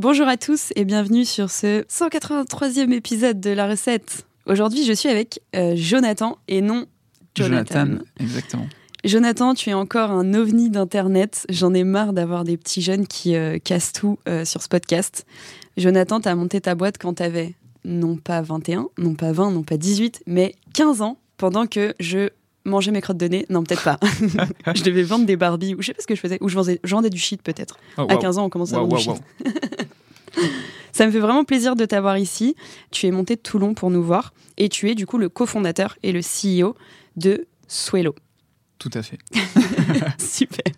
Bonjour à tous et bienvenue sur ce 183e épisode de la recette. Aujourd'hui, je suis avec euh, Jonathan et non Jonathan. exactement. Jonathan, tu es encore un ovni d'Internet. J'en ai marre d'avoir des petits jeunes qui euh, cassent tout euh, sur ce podcast. Jonathan, tu as monté ta boîte quand tu avais non pas 21, non pas 20, non pas 18, mais 15 ans, pendant que je mangeais mes crottes de nez. Non, peut-être pas. je devais vendre des Barbies, ou je sais pas ce que je faisais, ou je vendais, du shit peut-être. Oh, à 15 ans, on commence à vendre du shit. Ça me fait vraiment plaisir de t'avoir ici. Tu es monté de Toulon pour nous voir et tu es du coup le cofondateur et le CEO de Swello. Tout à fait. Super.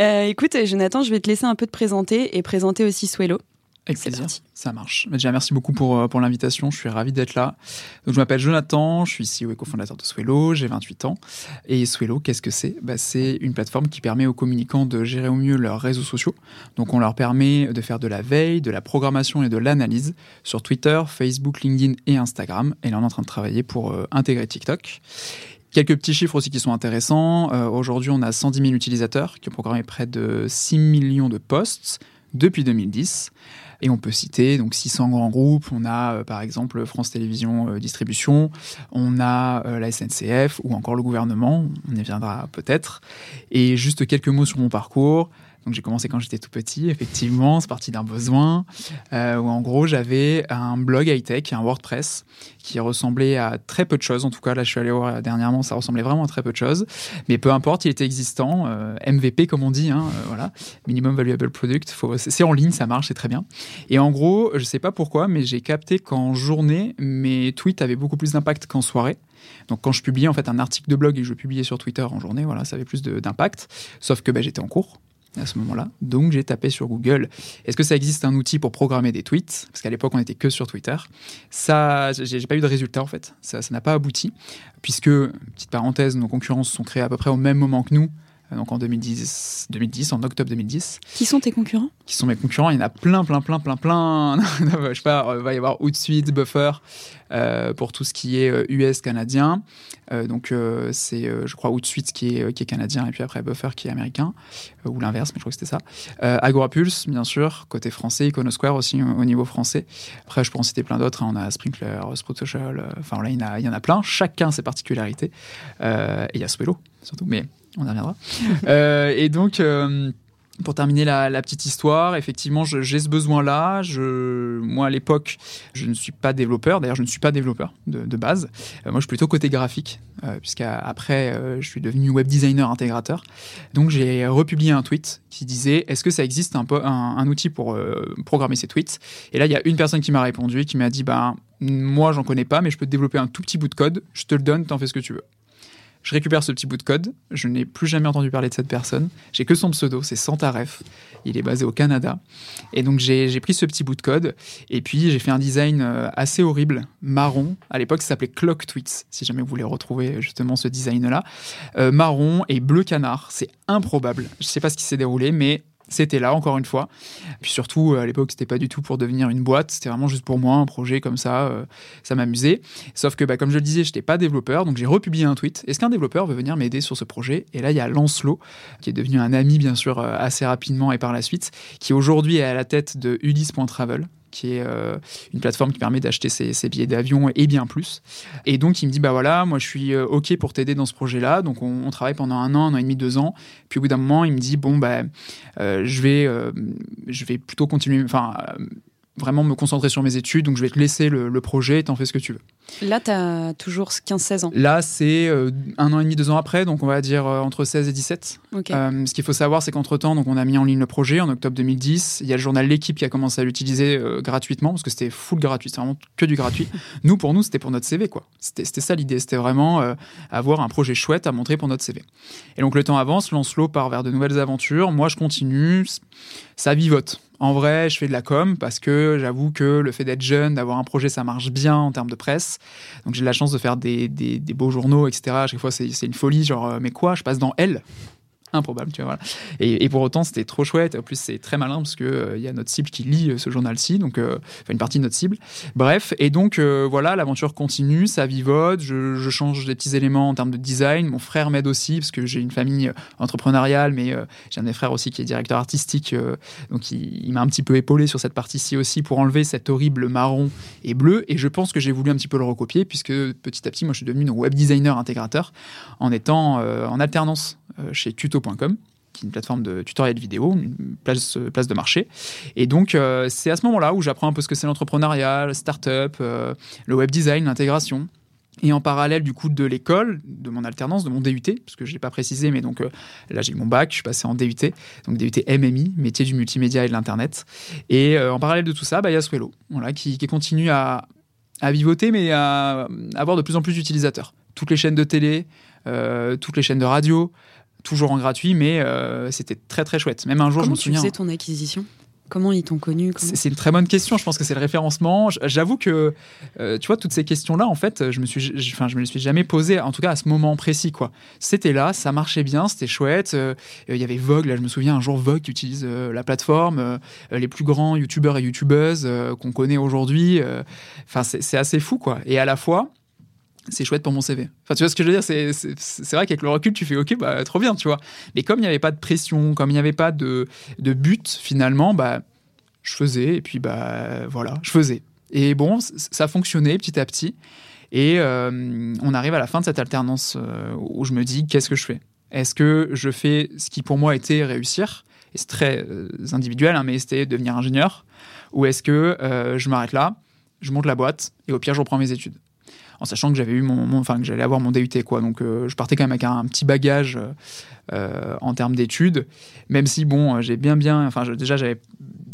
Euh, écoute, Jonathan, je vais te laisser un peu te présenter et présenter aussi Swello. Avec plaisir. Ça marche. Déjà, merci beaucoup pour, euh, pour l'invitation. Je suis ravi d'être là. Donc, je m'appelle Jonathan, je suis CEO et cofondateur de Swello, j'ai 28 ans. Et Swello, qu'est-ce que c'est? Bah, C'est une plateforme qui permet aux communicants de gérer au mieux leurs réseaux sociaux. Donc, on leur permet de faire de la veille, de la programmation et de l'analyse sur Twitter, Facebook, LinkedIn et Instagram. Et là, on est en train de travailler pour euh, intégrer TikTok. Quelques petits chiffres aussi qui sont intéressants. Euh, aujourd'hui, on a 110 000 utilisateurs qui ont programmé près de 6 millions de posts depuis 2010. Et on peut citer donc 600 grands groupes. On a euh, par exemple France Télévisions euh, Distribution, on a euh, la SNCF ou encore le gouvernement. On y viendra peut-être. Et juste quelques mots sur mon parcours. Donc j'ai commencé quand j'étais tout petit, effectivement, c'est parti d'un besoin, euh, où en gros j'avais un blog high-tech, un WordPress, qui ressemblait à très peu de choses. En tout cas, là je suis allé voir dernièrement, ça ressemblait vraiment à très peu de choses. Mais peu importe, il était existant, euh, MVP comme on dit, hein, euh, voilà, Minimum Valuable Product, c'est en ligne, ça marche, c'est très bien. Et en gros, je sais pas pourquoi, mais j'ai capté qu'en journée, mes tweets avaient beaucoup plus d'impact qu'en soirée. Donc quand je publiais en fait un article de blog et je publiais sur Twitter en journée, voilà, ça avait plus d'impact. Sauf que bah, j'étais en cours à ce moment-là. Donc j'ai tapé sur Google, est-ce que ça existe un outil pour programmer des tweets? Parce qu'à l'époque, on n'était que sur Twitter. Ça, j'ai pas eu de résultat en fait. Ça n'a pas abouti, puisque, petite parenthèse, nos concurrents se sont créés à peu près au même moment que nous. Donc en 2010, 2010, en octobre 2010. Qui sont tes concurrents? Qui sont mes concurrents Il y en a plein, plein, plein, plein, plein. je sais pas, il va y avoir Outsuite, Buffer, euh, pour tout ce qui est US euh, canadien. Euh, donc c'est, je crois, Outsuite qui est, qui est canadien et puis après Buffer qui est américain, ou l'inverse, mais je crois que c'était ça. Agorapulse, bien sûr, côté français, Iconosquare aussi au niveau français. Après, je peux en citer plein d'autres. Hein. On a Sprinkler, Sprout Social, enfin là, il y, en a, il y en a plein. Chacun ses particularités. et il y a Swello, surtout. Mais on y reviendra. et donc, pour terminer la, petite histoire, effectivement, j'ai ce besoin-là. moi, à l'époque, je ne suis pas développeur. D'ailleurs, je ne suis pas développeur de, base. Euh, moi, je suis plutôt côté graphique, euh, puisqu'après, euh, je suis devenu web designer intégrateur. Donc, j'ai republié un tweet qui disait Est-ce que ça existe un, outil pour programmer ces tweets? Et là, il y a une personne qui m'a répondu, qui m'a dit Bah, moi, j'en connais pas, mais je peux te développer un tout petit bout de code. Je te le donne, t'en fais ce que tu veux. Je récupère ce petit bout de code. Je n'ai plus jamais entendu parler de cette personne. J'ai que son pseudo, c'est Santaref. Il est basé au Canada. Et donc j'ai pris ce petit bout de code et puis j'ai fait un design euh, assez horrible, marron. À l'époque, ça s'appelait Clock Tweets, si jamais vous voulez retrouver justement ce design-là. Euh, marron et bleu canard. C'est improbable. Je ne sais pas ce qui s'est déroulé, mais c'était là encore une fois. Puis surtout à l'époque c'était pas du tout pour devenir une boîte, c'était vraiment juste pour moi un projet comme ça, euh, ça m'amusait. Sauf que bah, comme je le disais, j'étais pas développeur, donc j'ai republié un tweet. Est-ce qu'un développeur veut venir m'aider sur ce projet? Et là il y a Lancelot qui est devenu un ami bien sûr euh, assez rapidement et par la suite, qui aujourd'hui est à la tête de Ulysse.travel, qui est euh, une plateforme qui permet d'acheter ses, billets d'avion et bien plus. Et donc, il me dit, bah voilà, moi, je suis euh, OK pour t'aider dans ce projet-là. Donc, on, travaille pendant un an, un an et demi, deux ans. Puis, au bout d'un moment, il me dit, bon, bah, euh, je, vais, je vais plutôt continuer, enfin, vraiment me concentrer sur mes études, donc je vais te laisser le, le projet et t'en fais ce que tu veux. Là, tu as toujours 15-16 ans. Là, c'est euh, un an et demi, deux ans après, donc on va dire euh, entre 16 et 17. Ok. Euh, ce qu'il faut savoir, c'est qu'entre-temps, on a mis en ligne le projet en octobre 2010. Il y a le journal L'équipe qui a commencé à l'utiliser euh, gratuitement, parce que c'était full gratuit, c'est vraiment que du gratuit. nous, pour nous, c'était pour notre CV, quoi. C'était ça l'idée, c'était vraiment avoir un projet chouette à montrer pour notre CV. Et donc le temps avance, Lancelot part vers de nouvelles aventures. Moi, je continue, ça vivote. En vrai, je fais de la com parce que j'avoue que le fait d'être jeune, d'avoir un projet, ça marche bien en termes de presse. Donc j'ai de la chance de faire des, des- beaux journaux, etc. À chaque fois, c'est c'est une folie. Genre, euh, mais quoi? Je passe dans Elle Improbable, tu vois. Voilà. Et, pour autant, c'était trop chouette. En plus, c'est très malin parce que euh, il y a notre cible qui lit euh, ce journal-ci, donc euh, une partie de notre cible. Bref, et donc euh, voilà, l'aventure continue, ça vivote. Je, change des petits éléments en termes de design. Mon frère m'aide aussi parce que j'ai une famille euh, entrepreneuriale, mais euh, j'ai un des frères aussi qui est directeur artistique, euh, donc il, m'a un petit peu épaulé sur cette partie-ci aussi pour enlever cet horrible marron et bleu. Et je pense que j'ai voulu un petit peu le recopier puisque petit à petit, moi, je suis devenu web designer intégrateur en étant euh, en alternance euh, chez qui est une plateforme de tutoriel vidéo, une place, euh, place de marché. Et donc, euh, c'est à ce moment-là où j'apprends un peu ce que c'est l'entrepreneuriat, la start-up, euh, le web design, l'intégration. Et en parallèle du coup de l'école, de mon alternance, de mon DUT, parce que je ne l'ai pas précisé, mais donc là j'ai eu mon bac, je suis passé en DUT, donc DUT MMI, métier du multimédia et de l'Internet. Et en parallèle de tout ça, bah, il y a Swello, voilà, qui, continue à, à vivoter, mais à avoir de plus en plus d'utilisateurs. Toutes les chaînes de télé, toutes les chaînes de radio, toujours en gratuit, mais euh, c'était très très chouette. Même un jour, je Comment me tu souviens. faisais ton acquisition? Comment ils t'ont connu? Comment- C'est une très bonne question. Je pense que c'est le référencement. J'avoue que, euh, tu vois, toutes ces questions-là, en fait, je me suis, enfin, je me les suis jamais posées. En tout cas, à ce moment précis, quoi. C'était là, ça marchait bien, c'était chouette. Euh, Il y avait Vogue. Là, je me souviens un jour Vogue qui utilise euh, la plateforme. les plus grands youtubeurs et youtubeuses qu'on connaît aujourd'hui. Enfin, c'est assez fou, quoi. Et à la fois. C'est chouette pour mon CV. Enfin, tu vois ce que je veux dire C'est vrai qu'avec le recul, tu fais OK, bah, trop bien, tu vois. Mais comme il n'y avait pas de pression, comme il n'y avait pas de, de but, finalement, bah, je faisais, et puis bah voilà, je faisais. Et bon, ça fonctionnait petit à petit. Et euh, on arrive à la fin de cette alternance euh, où je me dis, qu'est-ce que je fais? Est-ce que je fais ce qui pour moi était réussir? Et c'est très euh, individuel, hein, mais c'était devenir ingénieur. Ou est-ce que je m'arrête là, je monte la boîte, et au pire, je reprends mes études? En sachant que j'avais eu mon, enfin que j'allais avoir mon DUT quoi donc euh, je partais quand même avec un, petit bagage euh, euh, en termes d'études même si bon j'ai bien bien enfin déjà j'avais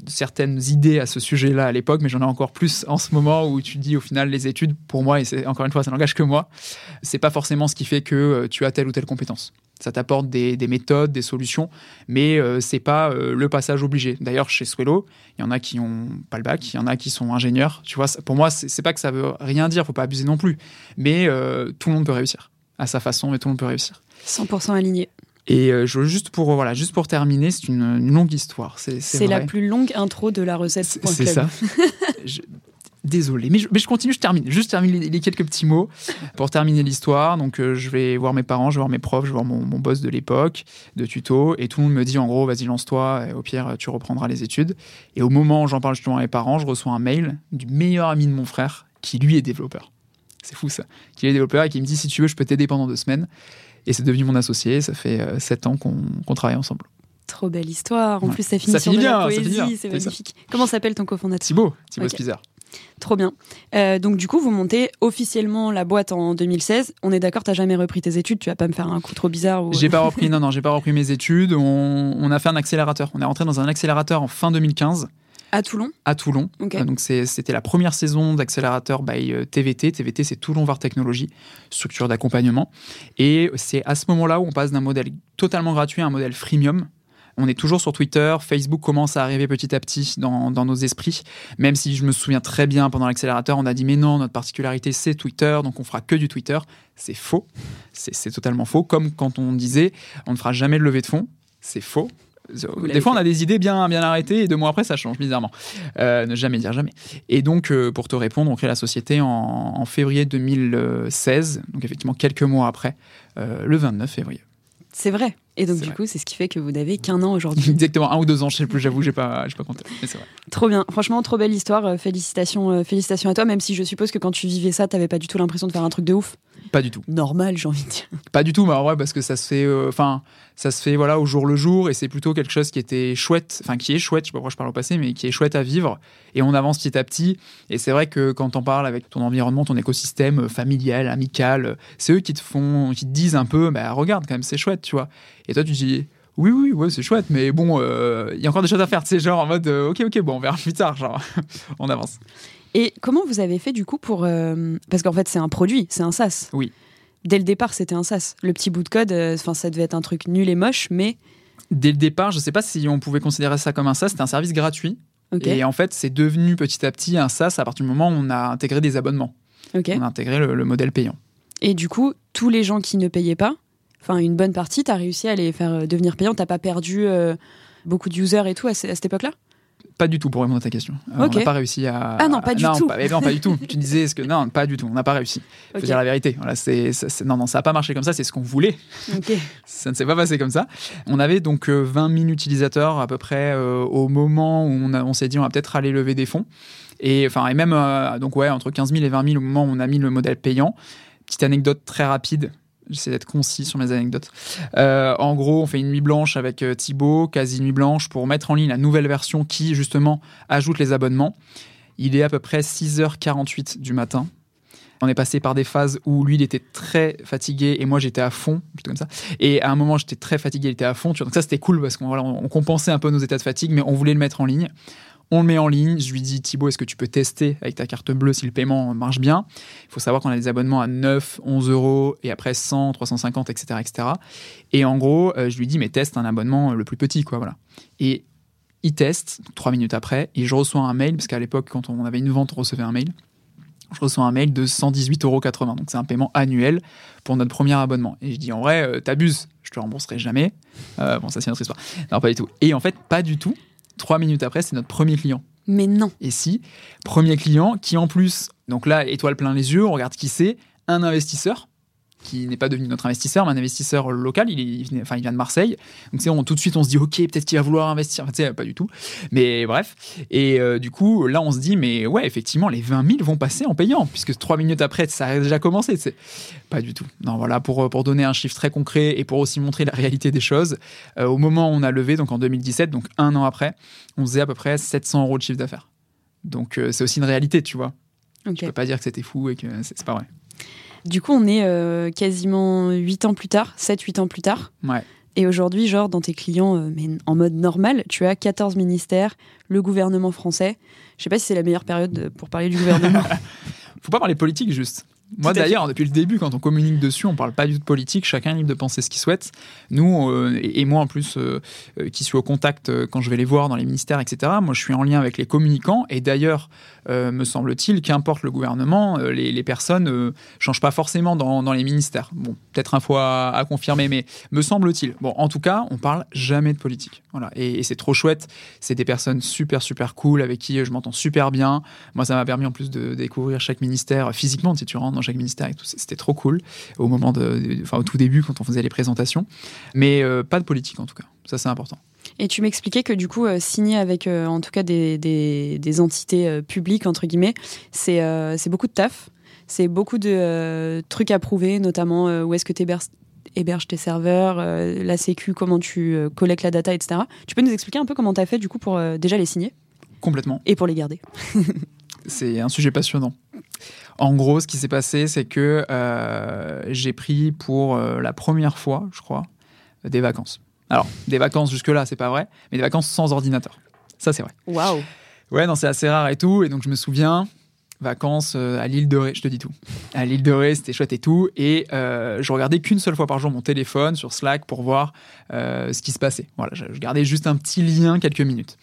certaines idées à ce sujet-là à l'époque, mais j'en ai encore plus en ce moment où tu dis au final les études, pour moi, et c'est encore une fois, ça n'engage que moi, c'est pas forcément ce qui fait que tu as telle ou telle compétence. Ça t'apporte des, des méthodes, des solutions, mais euh, c'est pas euh, le passage obligé. D'ailleurs, chez Swello, il y en a qui ont pas le bac, il y en a qui sont ingénieurs. Tu vois, pour moi, c'est pas que ça veut rien dire, faut pas abuser non plus, mais euh, tout le monde peut réussir à sa façon, et tout le monde peut réussir. 100% aligné. Et euh, je, juste pour voilà, juste pour terminer, c'est une, une longue histoire. C'est la plus longue intro de la recette. C'est c'est ça. Je- Désolé, mais je, mais je continue, je termine. Juste termine les, les quelques petits mots pour terminer l'histoire. Donc, euh, je vais voir mes parents, je vais voir mes profs, je vais voir mon, mon boss de l'époque, de tuto, et tout le monde me dit en gros, vas-y, lance-toi, et au pire, tu reprendras les études. Et au moment où j'en parle justement à mes parents, je reçois un mail du meilleur ami de mon frère, qui lui est développeur. C'est fou ça. Qui est développeur et qui me dit, si tu veux, je peux t'aider pendant deux semaines. Et c'est devenu mon associé. Ça fait euh, sept ans qu'on travaille ensemble. Trop belle histoire. En Ouais. plus, ça finit Ça sur finit de la bien, finit poésie, c'est ça. magnifique. Comment s'appelle ton cofondateur? Thibaut, Thibaut Ok. Spizer. Trop bien. Euh, donc du coup, vous montez officiellement la boîte en 2016. On est d'accord, t'as jamais repris tes études, tu vas pas me faire un coup trop bizarre ou... J'ai pas repris, non, non, j'ai pas repris mes études. On, on a fait un accélérateur. On est rentré dans un accélérateur en fin 2015 à Toulon. à Toulon. Euh, donc c'était la première saison d'accélérateur by euh, TVT. TVT, c'est Toulon Var Technologie, structure d'accompagnement. Et c'est à ce moment-là où on passe d'un modèle totalement gratuit à un modèle freemium. On est toujours sur Twitter, Facebook commence à arriver petit à petit dans, dans nos esprits, même si je me souviens très bien pendant l'accélérateur, on a dit mais non, notre particularité c'est Twitter, donc on fera que du Twitter. C'est faux, c'est totalement faux, comme quand on disait on ne fera jamais de levée de fonds, c'est faux. Des fois, on a des idées bien, bien arrêtées et deux mois après, ça change bizarrement. Euh, ne jamais dire jamais. Et donc, euh, pour te répondre, on crée la société en, en février 2016, donc effectivement quelques mois après, euh, le 29 février. C'est vrai. Et donc, du vrai. coup, c'est ce qui fait que vous n'avez qu'un an aujourd'hui. Exactement, un ou deux ans, je sais plus, j'avoue, j'ai pas, pas compté. Mais vrai. Trop bien. Franchement, trop belle histoire. Euh, Félicitations, euh, félicitations à toi, même si je suppose que quand tu vivais ça, t'avais pas du tout l'impression de faire un truc de ouf. Pas du tout. Normal, j'ai envie de dire. Pas du tout, mais en vrai, parce que ça se fait, euh, ça se fait voilà au jour le jour, et c'est plutôt quelque chose qui était chouette, enfin qui est chouette. Je sais pas pourquoi je parle au passé, mais qui est chouette à vivre. Et on avance petit à petit. Et c'est vrai que quand on parle avec ton environnement, ton écosystème euh, familial, amical, c'est eux qui te font, qui te disent un peu, bah regarde quand même, c'est chouette, tu vois. Et toi, tu dis. Oui, oui, ouais, c'est chouette, mais bon, euh, il y a encore des choses à faire, sais, genre en mode, euh, ok, ok, bon, on verra plus tard, genre, on avance. Et comment vous avez fait du coup pour. euh, Parce qu'en fait, c'est un produit, c'est un SaaS. Oui. Dès le départ, c'était un SaaS. Le petit bout de code, enfin, ça devait être un truc nul et moche, mais. Dès le départ, je sais pas si on pouvait considérer ça comme un SaaS, c'était un service gratuit. Et en fait, c'est devenu petit à petit un SaaS à partir du moment où on a intégré des abonnements. On a intégré le, le modèle payant. Et du coup, tous les gens qui ne payaient pas, enfin, une bonne partie, t'as réussi à les faire euh, devenir payants. T'as pas perdu euh, beaucoup de users et tout à, ce- à cette époque-là? Pas du tout pour répondre à ta question. Euh. On n'a pas réussi à. Ah non, pas du tout. Pas, non, pas du tout. tu disais, est-ce que. Non, pas du tout. On n'a pas réussi. Faut dire la vérité. Voilà, c'est, non, non, ça n'a pas marché comme ça. C'est ce qu'on voulait. Ok. Ça ne s'est pas passé comme ça. On avait donc euh, 20 000 utilisateurs à peu près euh, au moment où on, s'est dit on va peut-être aller lever des fonds. Et, enfin, et même, euh, donc ouais, entre 15 000 et 20 000 au moment où on a mis le modèle payant. Petite anecdote très rapide. J'essaie d'être concis sur mes anecdotes. Euh, en gros, on fait une nuit blanche avec euh, Thibaut, quasi nuit blanche, pour mettre en ligne la nouvelle version qui, justement, ajoute les abonnements. Il est à peu près 6h48 du matin. On est passé par des phases où lui, il était très fatigué et moi, j'étais à fond, plutôt comme ça. Et à un moment, j'étais très fatigué, il était à fond. Donc ça, c'était cool parce qu'on on compensait un peu nos états de fatigue, mais on voulait le mettre en ligne. On le met en ligne. Je lui dis, Thibaut, est-ce que tu peux tester avec ta carte bleue si le paiement marche bien? Il faut savoir qu'on a des abonnements à 9, 11 euros et après 100, 350, etc. etc. Et en gros, euh, je lui dis, mais teste un abonnement le plus petit, quoi, voilà. Et il teste, trois minutes après, et je reçois un mail, parce qu'à l'époque, quand on avait une vente, on recevait un mail. Je reçois un mail de 118,80 euros. Donc c'est un paiement annuel pour notre premier abonnement. Et je dis, en vrai, euh, t'abuses, je te rembourserai jamais. Euh, bon, ça c'est notre histoire. Non, pas du tout. Et en fait, pas du tout. Trois minutes après, c'est notre premier client. Mais non. Et si, premier client qui en plus, donc là, étoile plein les yeux, on regarde qui c'est, un investisseur qui n'est pas devenu notre investisseur, mais un investisseur local, il, est- il venait- enfin, il vient de Marseille. Donc on, tout de suite, on se dit, ok, peut-être qu'il va vouloir investir. Enfin, tu sais, pas du tout. Mais bref. Et euh, du coup, là, on se dit, mais ouais, effectivement, les 20 000 vont passer en payant, puisque trois minutes après, ça a déjà commencé. Pas du tout. Non, voilà, pour, pour donner un chiffre très concret et pour aussi montrer la réalité des choses, euh, au moment où on a levé, donc en 2017, donc un an après, on faisait à peu près 700 euros de chiffre d'affaires. Donc euh, c'est aussi une réalité, tu vois. Ok. Je peux pas dire que c'était fou et que c'est pas vrai. Du coup, on est euh, quasiment 8 ans plus tard, 7-8 ans plus tard. Ouais. Et aujourd'hui, genre, dans tes clients, euh, mais en mode normal, tu as 14 ministères, le gouvernement français. Je sais pas si c'est la meilleure période euh, pour parler du gouvernement. Faut pas parler politique juste. Moi d'ailleurs, depuis le début, quand on communique dessus, on parle pas du tout de politique, chacun est libre de penser ce qu'il souhaite. Nous, euh, et, et moi en plus, euh, euh, qui suis au contact quand je vais les voir dans les ministères, etc., moi je suis en lien avec les communicants, et d'ailleurs, me semble-t-il, qu'importe le gouvernement, les, les personnes ne changent pas forcément dans, dans les ministères. Bon, peut-être un fois à, à confirmer, mais me semble-t-il. Bon, en tout cas, on parle jamais de politique. Voilà. Et, et c'est trop chouette. C'est des personnes super, super cool, avec qui je m'entends super bien. Moi, ça m'a permis en plus de découvrir chaque ministère physiquement, si tu rentres dans chaque ministère et tout. C'était trop cool au moment de, enfin, au tout début quand on faisait les présentations. Mais euh, pas de politique en tout cas. Ça, c'est important. Et tu m'expliquais que du coup, euh, signer avec euh, en tout cas des, des- des entités publiques, entre guillemets, c'est c'est beaucoup de taf. C'est beaucoup de trucs à prouver, notamment où est-ce que tu héberges, héberges tes serveurs, euh, la sécu, comment tu euh, collectes la data, etc. Tu peux nous expliquer un peu comment tu as fait du coup pour euh, déjà les signer? Complètement. et pour les garder C'est un sujet passionnant. En gros, ce qui s'est passé, c'est que euh, j'ai pris pour euh, la première fois, je crois, des vacances. Alors, des vacances jusque-là, c'est pas vrai, mais des vacances sans ordinateur. Ça, c'est vrai. Waouh Ouais, non, c'est assez rare et tout. Et donc, je me souviens, vacances euh, à l'île de Ré, je te dis tout. À l'île de Ré, c'était chouette et tout. Et euh, je regardais qu'une seule fois par jour mon téléphone sur Slack pour voir euh, ce qui se passait. Voilà, je, je gardais juste un petit lien quelques minutes.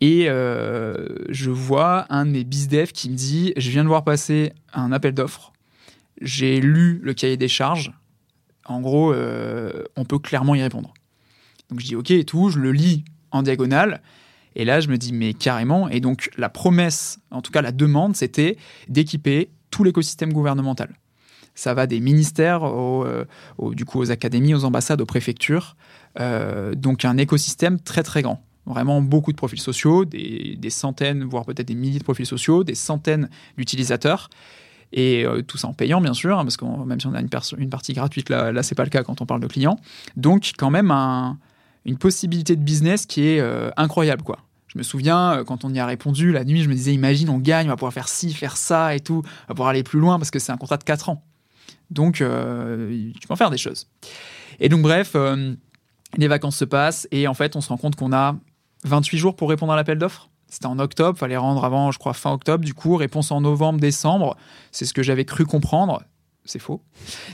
Et euh, je vois un de mes bizdev qui me dit Je viens de voir passer un appel d'offres. J'ai lu le cahier des charges. En gros, euh, on peut clairement y répondre. Donc je dis Ok et tout, je le lis en diagonale. Et là, je me dis, mais carrément. Et donc, la promesse, en tout cas la demande, c'était d'équiper tout l'écosystème gouvernemental. Ça va des ministères, du coup, aux académies, aux ambassades, aux préfectures. donc un écosystème très très grand vraiment beaucoup de profils sociaux, des, centaines, voire peut-être des milliers de profils sociaux, des centaines d'utilisateurs. Et euh, tout ça en payant, bien sûr, hein, parce que même si on a une, une partie gratuite, là, là c'est pas le cas quand on parle de clients. Donc, quand même, une possibilité de business qui est euh, incroyable, quoi. Je me souviens, euh, quand on y a répondu, la nuit, je me disais, imagine, on gagne, on va pouvoir faire ci, faire ça et tout, on va pouvoir aller plus loin parce que c'est un contrat de 4 ans. Donc, tu peux en faire des choses. Et donc, bref, les vacances se passent et en fait, on se rend compte qu'on a 28 jours pour répondre à l'appel d'offres. C'était en octobre, fallait rendre avant, je crois, fin octobre. Du coup, réponse en novembre, décembre. C'est ce que j'avais cru comprendre. C'est faux,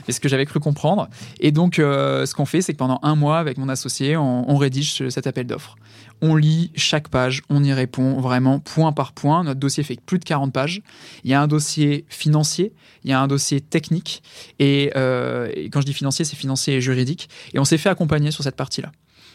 mais ce que j'avais cru comprendre. Et donc, euh, ce qu'on fait, c'est que pendant un mois, avec mon associé, on, rédige cet appel d'offres. On lit chaque page, on y répond vraiment point par point. Notre dossier fait plus de 40 pages. Il y a un dossier financier, il y a un dossier technique. Euh, et quand je dis financier, c'est financier et juridique. Et on s'est fait accompagner sur cette partie-là.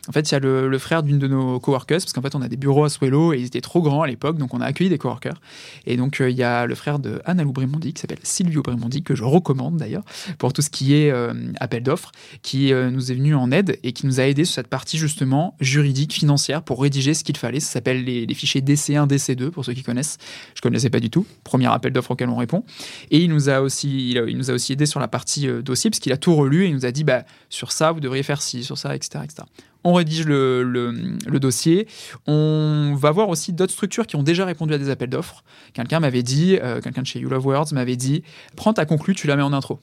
En fait, il y a le, frère d'une de nos coworkers, parce qu'en fait, on a des bureaux à Swello et ils étaient trop grands à l'époque, donc on a accueilli des coworkers. Et donc, euh, il y a le frère de Anna Lou Brémondi, qui s'appelle Silvio Brémondi, que je recommande d'ailleurs, pour tout ce qui est euh, appel d'offres, qui euh, nous est venu en aide et qui nous a aidé sur cette partie justement juridique, financière, pour rédiger ce qu'il fallait. Ça s'appelle les, fichiers DC1, DC2, pour ceux qui connaissent. Je ne connaissais pas du tout. Premier appel d'offres auquel on répond. Et il nous a aussi, il, nous a aussi aidé sur la partie dossier, parce qu'il a tout relu et il nous a dit, bah, sur ça, vous devriez faire ci, sur ça, etc. etc on rédige le, dossier. On va voir aussi d'autres structures qui ont déjà répondu à des appels d'offres. Quelqu'un m'avait dit, euh, quelqu'un de chez You Love Words m'avait dit, prends ta conclue, tu la mets en intro.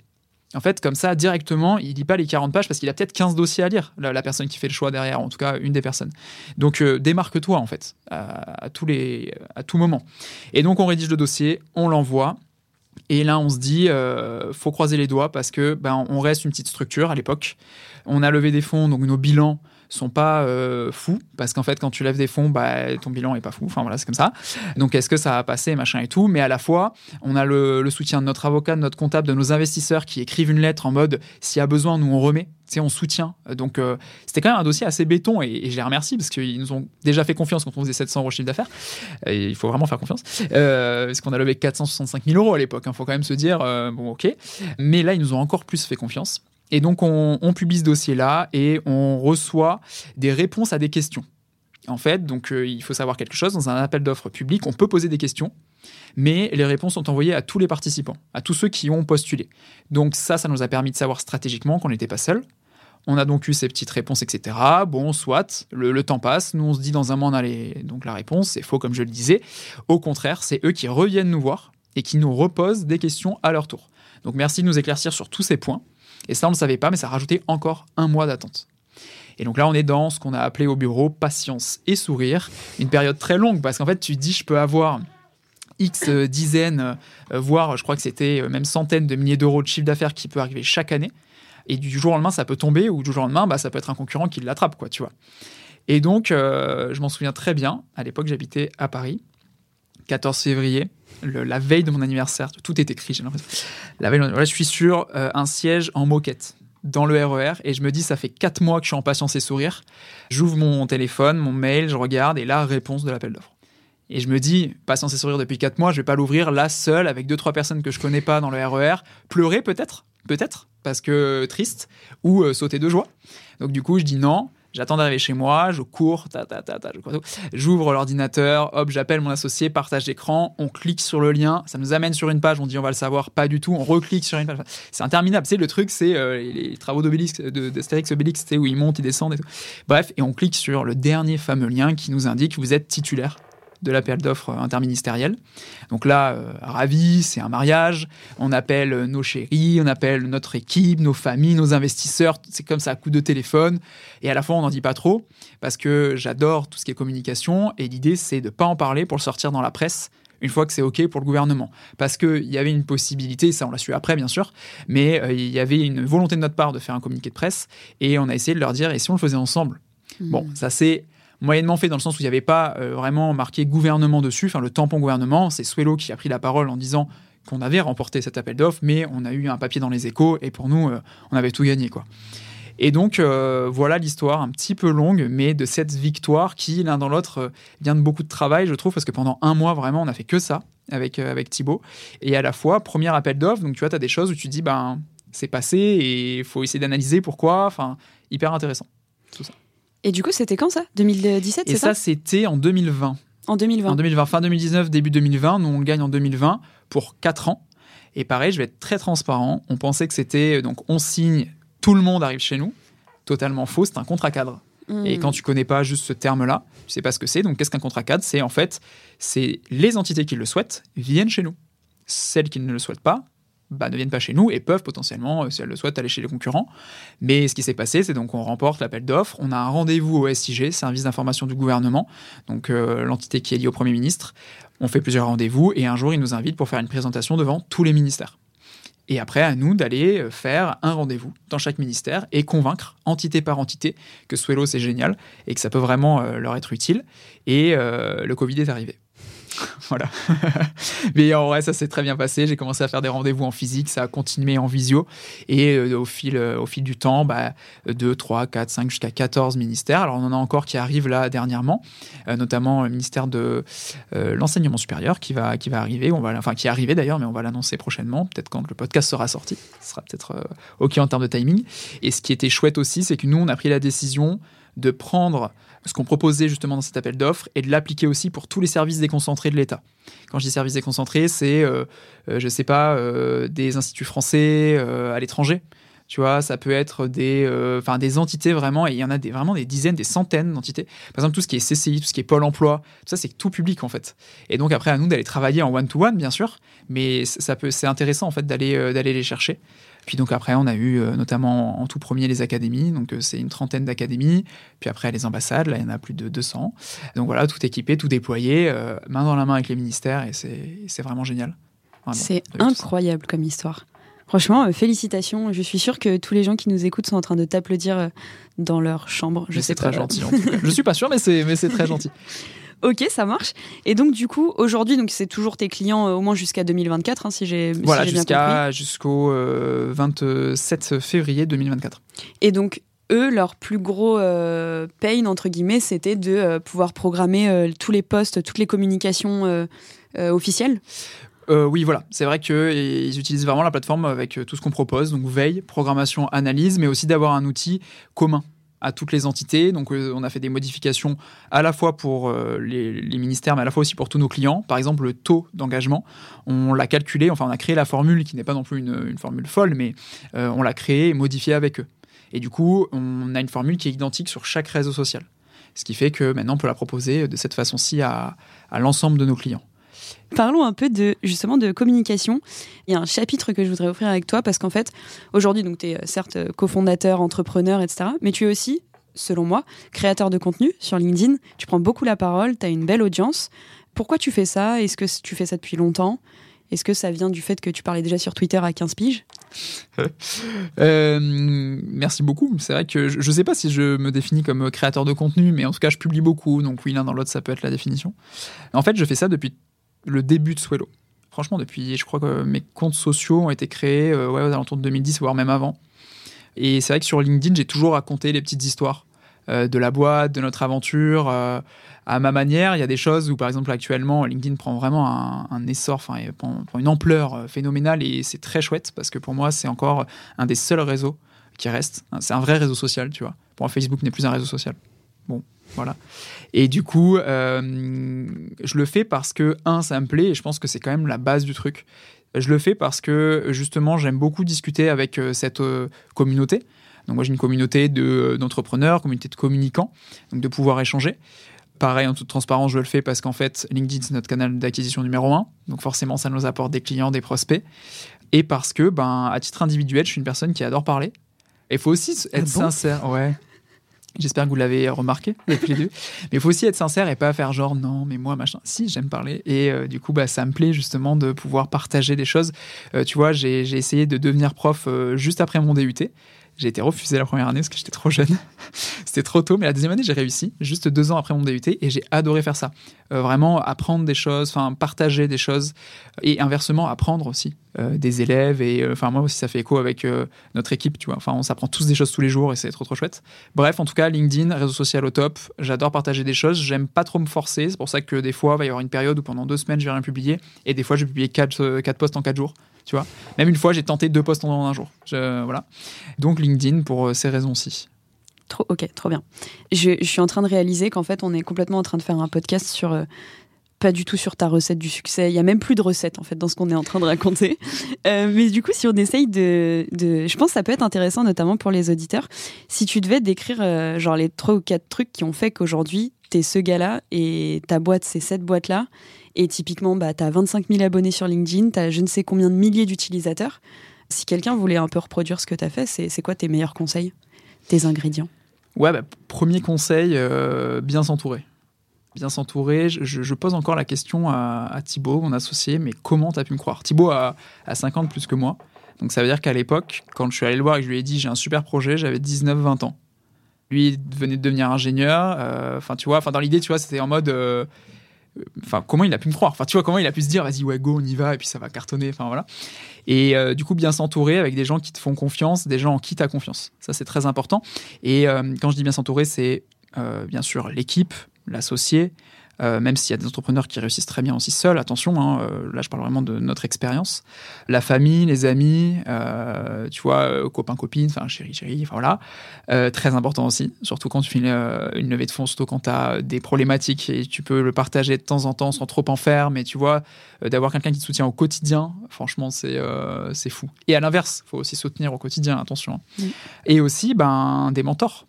En fait, comme ça, directement, il lit pas les 40 pages parce qu'il a peut-être 15 dossiers à lire, la, personne qui fait le choix derrière, en tout cas une des personnes. Donc euh, démarque-toi en fait, à, tous les, à tout moment. Et donc on rédige le dossier, on l'envoie. Et là, on se dit, euh, faut croiser les doigts parce que ben, on reste une petite structure à l'époque. On a levé des fonds, donc nos bilans sont pas euh, fous parce qu'en fait quand tu lèves des fonds bah, ton bilan est pas fou. Enfin voilà c'est comme ça. Donc est-ce que ça va passer machin et tout. Mais à la fois on a le, soutien de notre avocat de notre comptable de nos investisseurs qui écrivent une lettre en mode s'il y a besoin nous on remet. C'est on soutient. Donc euh, c'était quand même un dossier assez béton et, je les remercie parce qu'ils nous ont déjà fait confiance quand on faisait 700 euros chiffre d'affaires. Et il faut vraiment faire confiance. Euh, parce qu'on a levé 465 000 euros à l'époque il hein, faut quand même se dire bon ok. Mais là ils nous ont encore plus fait confiance et donc, on, publie ce dossier-là et on reçoit des réponses à des questions. En fait, donc euh, il faut savoir quelque chose. Dans un appel d'offres public, on peut poser des questions, mais les réponses sont envoyées à tous les participants, à tous ceux qui ont postulé. Donc ça, ça nous a permis de savoir stratégiquement qu'on n'était pas seul. On a donc eu ces petites réponses, etc. Bon, soit, le, temps passe, nous on se dit dans un mois on a donc la réponse, c'est faux comme je le disais. Au contraire, c'est eux qui reviennent nous voir et qui nous reposent des questions à leur tour. Donc merci de nous éclaircir sur tous ces points. Et ça, on ne le savait pas, mais ça a rajouté encore un mois d'attente. Et donc là, on est dans ce qu'on a appelé au bureau patience et sourire. Une période très longue, parce qu'en fait, tu dis, je peux avoir X dizaines, euh, voire je crois que c'était euh, même centaines de milliers d'euros de chiffre d'affaires qui peut arriver chaque année. Et du jour au lendemain, ça peut tomber, ou du jour au lendemain, bah, ça peut être un concurrent qui l'attrape, quoi, tu vois. Et donc, euh, je m'en souviens très bien. À l'époque, j'habitais à Paris. 14 février, la veille de mon anniversaire, tout est écrit, j'ai l'impression. La veille, je suis sur euh, un siège en moquette dans le RER e et je me dis ça fait 4 mois que je suis en patience et sourire. J'ouvre mon téléphone, mon mail, je regarde et là réponse de l'appel d'offres. Et je me dis patience et sourire depuis 4 mois, je vais pas l'ouvrir là seul avec deux trois personnes que je connais pas dans le RER, e pleurer peut-être, peut-être? Parce que triste ou euh, sauter de joie. Donc du coup, je dis non, J'attends d'arriver chez moi, je cours, j'ouvre l'ordinateur, hop, j'appelle mon associé, partage d'écran, on clique sur le lien, ça nous amène sur une page, on dit on va le savoir, pas du tout, on reclique sur une page. C'est interminable, c'est le truc, c'est euh, les, travaux d'Obélix, d'Astérix Obélix, où ils montent, ils descendent et tout. Bref, et on clique sur le dernier fameux lien qui nous indique que vous êtes titulaire de l'appel d'offres interministériel. Donc là, euh, ravi, c'est un mariage. On appelle nos chéris, on appelle notre équipe, nos familles, nos investisseurs. C'est comme ça à coup de téléphone. Et à la fois, on n'en dit pas trop parce que j'adore tout ce qui est communication. Et l'idée, c'est de ne pas en parler pour le sortir dans la presse une fois que c'est OK pour le gouvernement. Parce qu'il y avait une possibilité, ça on l'a su après bien sûr, mais euh, il y avait une volonté de notre part de faire un communiqué de presse et on a essayé de leur dire, et si on le faisait ensemble? Bon, mmh. ça c'est moyennement fait dans le sens où il n'y avait pas euh, vraiment marqué gouvernement dessus, enfin le tampon gouvernement, c'est Swello qui a pris la parole en disant qu'on avait remporté cet appel d'offres, mais on a eu un papier dans les échos et pour nous, euh, on avait tout gagné quoi. Et donc, euh, voilà l'histoire un petit peu longue, mais de cette victoire qui, l'un dans l'autre, vient de beaucoup de travail, je trouve, parce que pendant un mois, vraiment, on a fait que ça avec, euh, avec Thibaut. Et à la fois, premier appel d'offres, donc tu vois, tu as des choses où tu dis, ben, c'est passé et il faut essayer d'analyser pourquoi. Enfin, hyper intéressant, tout ça. Et du coup, c'était quand ça? 2017, c'est Et ça, ça, c'était en 2020. En 2020. En 2020, fin 2019, début 2020, nous on gagne en 2020 pour 4 ans. Et pareil, je vais être très transparent. On pensait que c'était donc on signe, tout le monde arrive chez nous. Totalement faux, c'est un contrat cadre. Hmm. Et quand tu connais pas juste ce terme-là, tu sais pas ce que c'est. Donc qu'est-ce qu'un contrat cadre? C'est en fait, c'est les entités qui le souhaitent viennent chez nous. Celles qui ne le souhaitent pas, bah, ne viennent pas chez nous et peuvent potentiellement, euh, si elles le souhaitent, aller chez les concurrents. Mais ce qui s'est passé, c'est donc on remporte l'appel d'offres, on a un rendez-vous au SIG, service d'information du gouvernement, donc euh, l'entité qui est liée au Premier ministre. On fait plusieurs rendez-vous et un jour, il nous invite pour faire une présentation devant tous les ministères. Et après, à nous d'aller euh, faire un rendez-vous dans chaque ministère et convaincre, entité par entité, que Swello c'est génial et que ça peut vraiment leur être utile. Et le Covid est arrivé. voilà. Mais en vrai, ça s'est très bien passé. J'ai commencé à faire des rendez-vous en physique, ça a continué en visio. Et euh, au, fil, euh, au fil du temps, bah, 2, 3, 4, 5, jusqu'à 14 ministères. Alors, on en a encore qui arrivent là dernièrement, euh, notamment le ministère de l'enseignement supérieur qui va, qui va arriver. On va, enfin, qui est arrivé d'ailleurs, mais on va l'annoncer prochainement, peut-être quand le podcast sera sorti. Ce sera peut-être OK en termes de timing. Et ce qui était chouette aussi, c'est que nous, on a pris la décision de prendre ce qu'on proposait justement dans cet appel d'offres et de l'appliquer aussi pour tous les services déconcentrés de l'État. Quand je dis services déconcentrés, c'est, euh, euh, je sais pas, euh, des instituts français à l'étranger. Tu vois, ça peut être des, enfin des entités vraiment, et il y en a des, vraiment des dizaines, des centaines d'entités. Par exemple, tout ce qui est CCI, tout ce qui est Pôle emploi, tout ça, c'est tout public en fait. Et donc après, à nous d'aller travailler en one-to-one, bien sûr, mais ça peut, c'est intéressant en fait d'aller d'aller les chercher. Puis donc après, on a eu euh, notamment en tout premier les académies, donc euh, c'est une trentaine d'académies. Puis après les ambassades, là il y en a plus de 200. Donc voilà, tout équipé, tout déployé, euh, main dans la main avec les ministères, et c'est vraiment génial. C'est incroyable comme histoire. Franchement, euh, félicitations. Je suis sûre que tous les gens qui nous écoutent sont en train de t'applaudir dans leur chambre. Je Mais sais c'est très gentil. En tout cas. Je suis pas sûr, mais c'est mais c'est très gentil. Ok, ça marche. Et donc du coup, aujourd'hui, donc c'est toujours tes clients euh, au moins jusqu'à 2024, hein, si j'ai si Voilà, compris. jusqu'à jusqu'au euh, 27 février 2024. Et donc eux, leur plus gros euh, pain entre guillemets, c'était de euh, pouvoir programmer euh, tous les postes, toutes les communications euh, euh, officielles. Euh, oui, voilà. C'est vrai qu'ils utilisent vraiment la plateforme avec euh, tout ce qu'on propose, donc veille, programmation, analyse, mais aussi d'avoir un outil commun à toutes les entités. Donc, euh, on a fait des modifications à la fois pour euh, les, ministères, mais à la fois aussi pour tous nos clients. Par exemple, le taux d'engagement, on l'a calculé, enfin, on a créé la formule qui n'est pas non plus une, formule folle, mais euh, on l'a créée et modifiée avec eux. Et du coup, on a une formule qui est identique sur chaque réseau social. Ce qui fait que maintenant, on peut la proposer de cette façon-ci à l'ensemble de nos clients. Parlons un peu de justement de communication. Il y a un chapitre que je voudrais offrir avec toi parce qu'en fait, aujourd'hui, donc tu es certes euh, cofondateur, entrepreneur, etc. Mais tu es aussi, selon moi, créateur de contenu sur LinkedIn. Tu prends beaucoup la parole, tu as une belle audience. Pourquoi tu fais ça? Est-ce que tu fais ça depuis longtemps? Est-ce que ça vient du fait que tu parlais déjà sur Twitter à 15 piges? Euh, merci beaucoup. C'est vrai que je ne sais pas si je me définis comme créateur de contenu, mais en tout cas, je publie beaucoup. Donc oui, l'un dans l'autre, ça peut être la définition. En fait, je fais ça depuis le début de Swello. Franchement, depuis, je crois que mes comptes sociaux ont été créés euh, ouais, aux alentours de 2010, voire même avant. Et c'est vrai que sur LinkedIn, j'ai toujours raconté les petites histoires euh, de la boîte, de notre aventure. euh, à ma manière, il y a des choses où, par exemple, actuellement, LinkedIn prend vraiment un, essor, enfin, prend une ampleur euh, phénoménale et c'est très chouette parce que pour moi, c'est encore un des seuls réseaux qui reste. C'est un vrai réseau social, tu vois. Pour moi, Facebook n'est plus un réseau social. Bon, voilà. Et du coup, euh, je le fais parce que, un, ça me plaît et je pense que c'est quand même la base du truc. Je le fais parce que, justement, j'aime beaucoup discuter avec euh, cette euh, communauté. Donc, moi, j'ai une communauté de- d'entrepreneurs, communauté de communicants, donc de pouvoir échanger. Pareil, en toute transparence, je le fais parce qu'en fait, LinkedIn, c'est notre canal d'acquisition numéro un. Donc, forcément, ça nous apporte des clients, des prospects. Et parce que, ben, à titre individuel, je suis une personne qui adore parler. Et il faut aussi être Ah bon? sincère. Ouais. J'espère que vous l'avez remarqué les deux. Mais il faut aussi être sincère et pas faire genre non, mais moi, machin. Si, j'aime parler. Et euh, du coup, bah, ça me plaît justement de pouvoir partager des choses. Euh, tu vois, j'ai j'ai essayé de devenir prof euh, juste après mon DUT. J'ai été refusé la première année parce que j'étais trop jeune. C'était trop tôt, mais la deuxième année, j'ai réussi, juste deux ans après mon DUT, et j'ai adoré faire ça. Euh, vraiment apprendre des choses, enfin partager des choses et inversement apprendre aussi euh, des élèves et euh, enfin moi aussi ça fait écho avec notre équipe, tu vois. Enfin on s'apprend tous des choses tous les jours et c'est trop trop chouette. Bref, en tout cas LinkedIn, réseau social au top. J'adore partager des choses. J'aime pas trop me forcer. C'est pour ça que des fois il va y avoir une période où pendant deux semaines je vais rien publier et des fois je vais publier quatre, quatre posts en quatre jours. Tu vois. Même une fois j'ai tenté deux posts en un jour. voilà. Donc LinkedIn pour ces raisons-ci. Trop, ok, trop bien. Je, suis en train de réaliser qu'en fait, on est complètement en train de faire un podcast sur. Euh, pas du tout sur ta recette du succès. Il y a même plus de recette en fait dans ce qu'on est en train de raconter. Euh, mais du coup, si on essaye de, je pense que ça peut être intéressant, notamment pour les auditeurs. Si tu devais décrire euh, genre les trois ou quatre trucs qui ont fait qu'aujourd'hui t'es ce gars-là et ta boîte c'est cette boîte-là. Et typiquement, bah t'as 25 000 abonnés sur LinkedIn, t'as je ne sais combien de milliers d'utilisateurs. Si quelqu'un voulait un peu reproduire ce que t'as fait, c'est quoi tes meilleurs conseils, tes ingrédients? Ouais, bah, premier conseil, euh, bien s'entourer. Bien s'entourer. Je, pose encore la question à, Thibaut, mon associé, mais comment tu as pu me croire? Thibaut a, a 50 plus que moi. Donc ça veut dire qu'à l'époque, quand je suis allé le voir et que je lui ai dit j'ai un super projet, j'avais 19-20 ans. Lui venait de devenir ingénieur. Euh, enfin, tu vois, dans l'idée, tu vois, c'était en mode. Euh, comment il a pu me croire? Tu vois, comment il a pu se dire vas-y, ouais, go, on y va, et puis ça va cartonner. Voilà. Et euh, du coup, bien s'entourer avec des gens qui te font confiance, des gens en qui tu as confiance. Ça, c'est très important. Et euh, quand je dis bien s'entourer, c'est euh, bien sûr l'équipe, l'associé, euh, même s'il y a des entrepreneurs qui réussissent très bien aussi seuls, attention, hein, euh, là je parle vraiment de notre expérience. La famille, les amis, euh, tu vois, copains, copines, enfin chérie, chérie, enfin voilà. très important aussi, surtout quand tu fais une, levée de fonds, surtout quand tu as des problématiques et tu peux le partager de temps en temps sans trop en faire, mais tu vois, d'avoir quelqu'un qui te soutient au quotidien, franchement, c'est c'est fou. Et à l'inverse, il faut aussi soutenir au quotidien, attention. Hein. Et aussi, ben, des mentors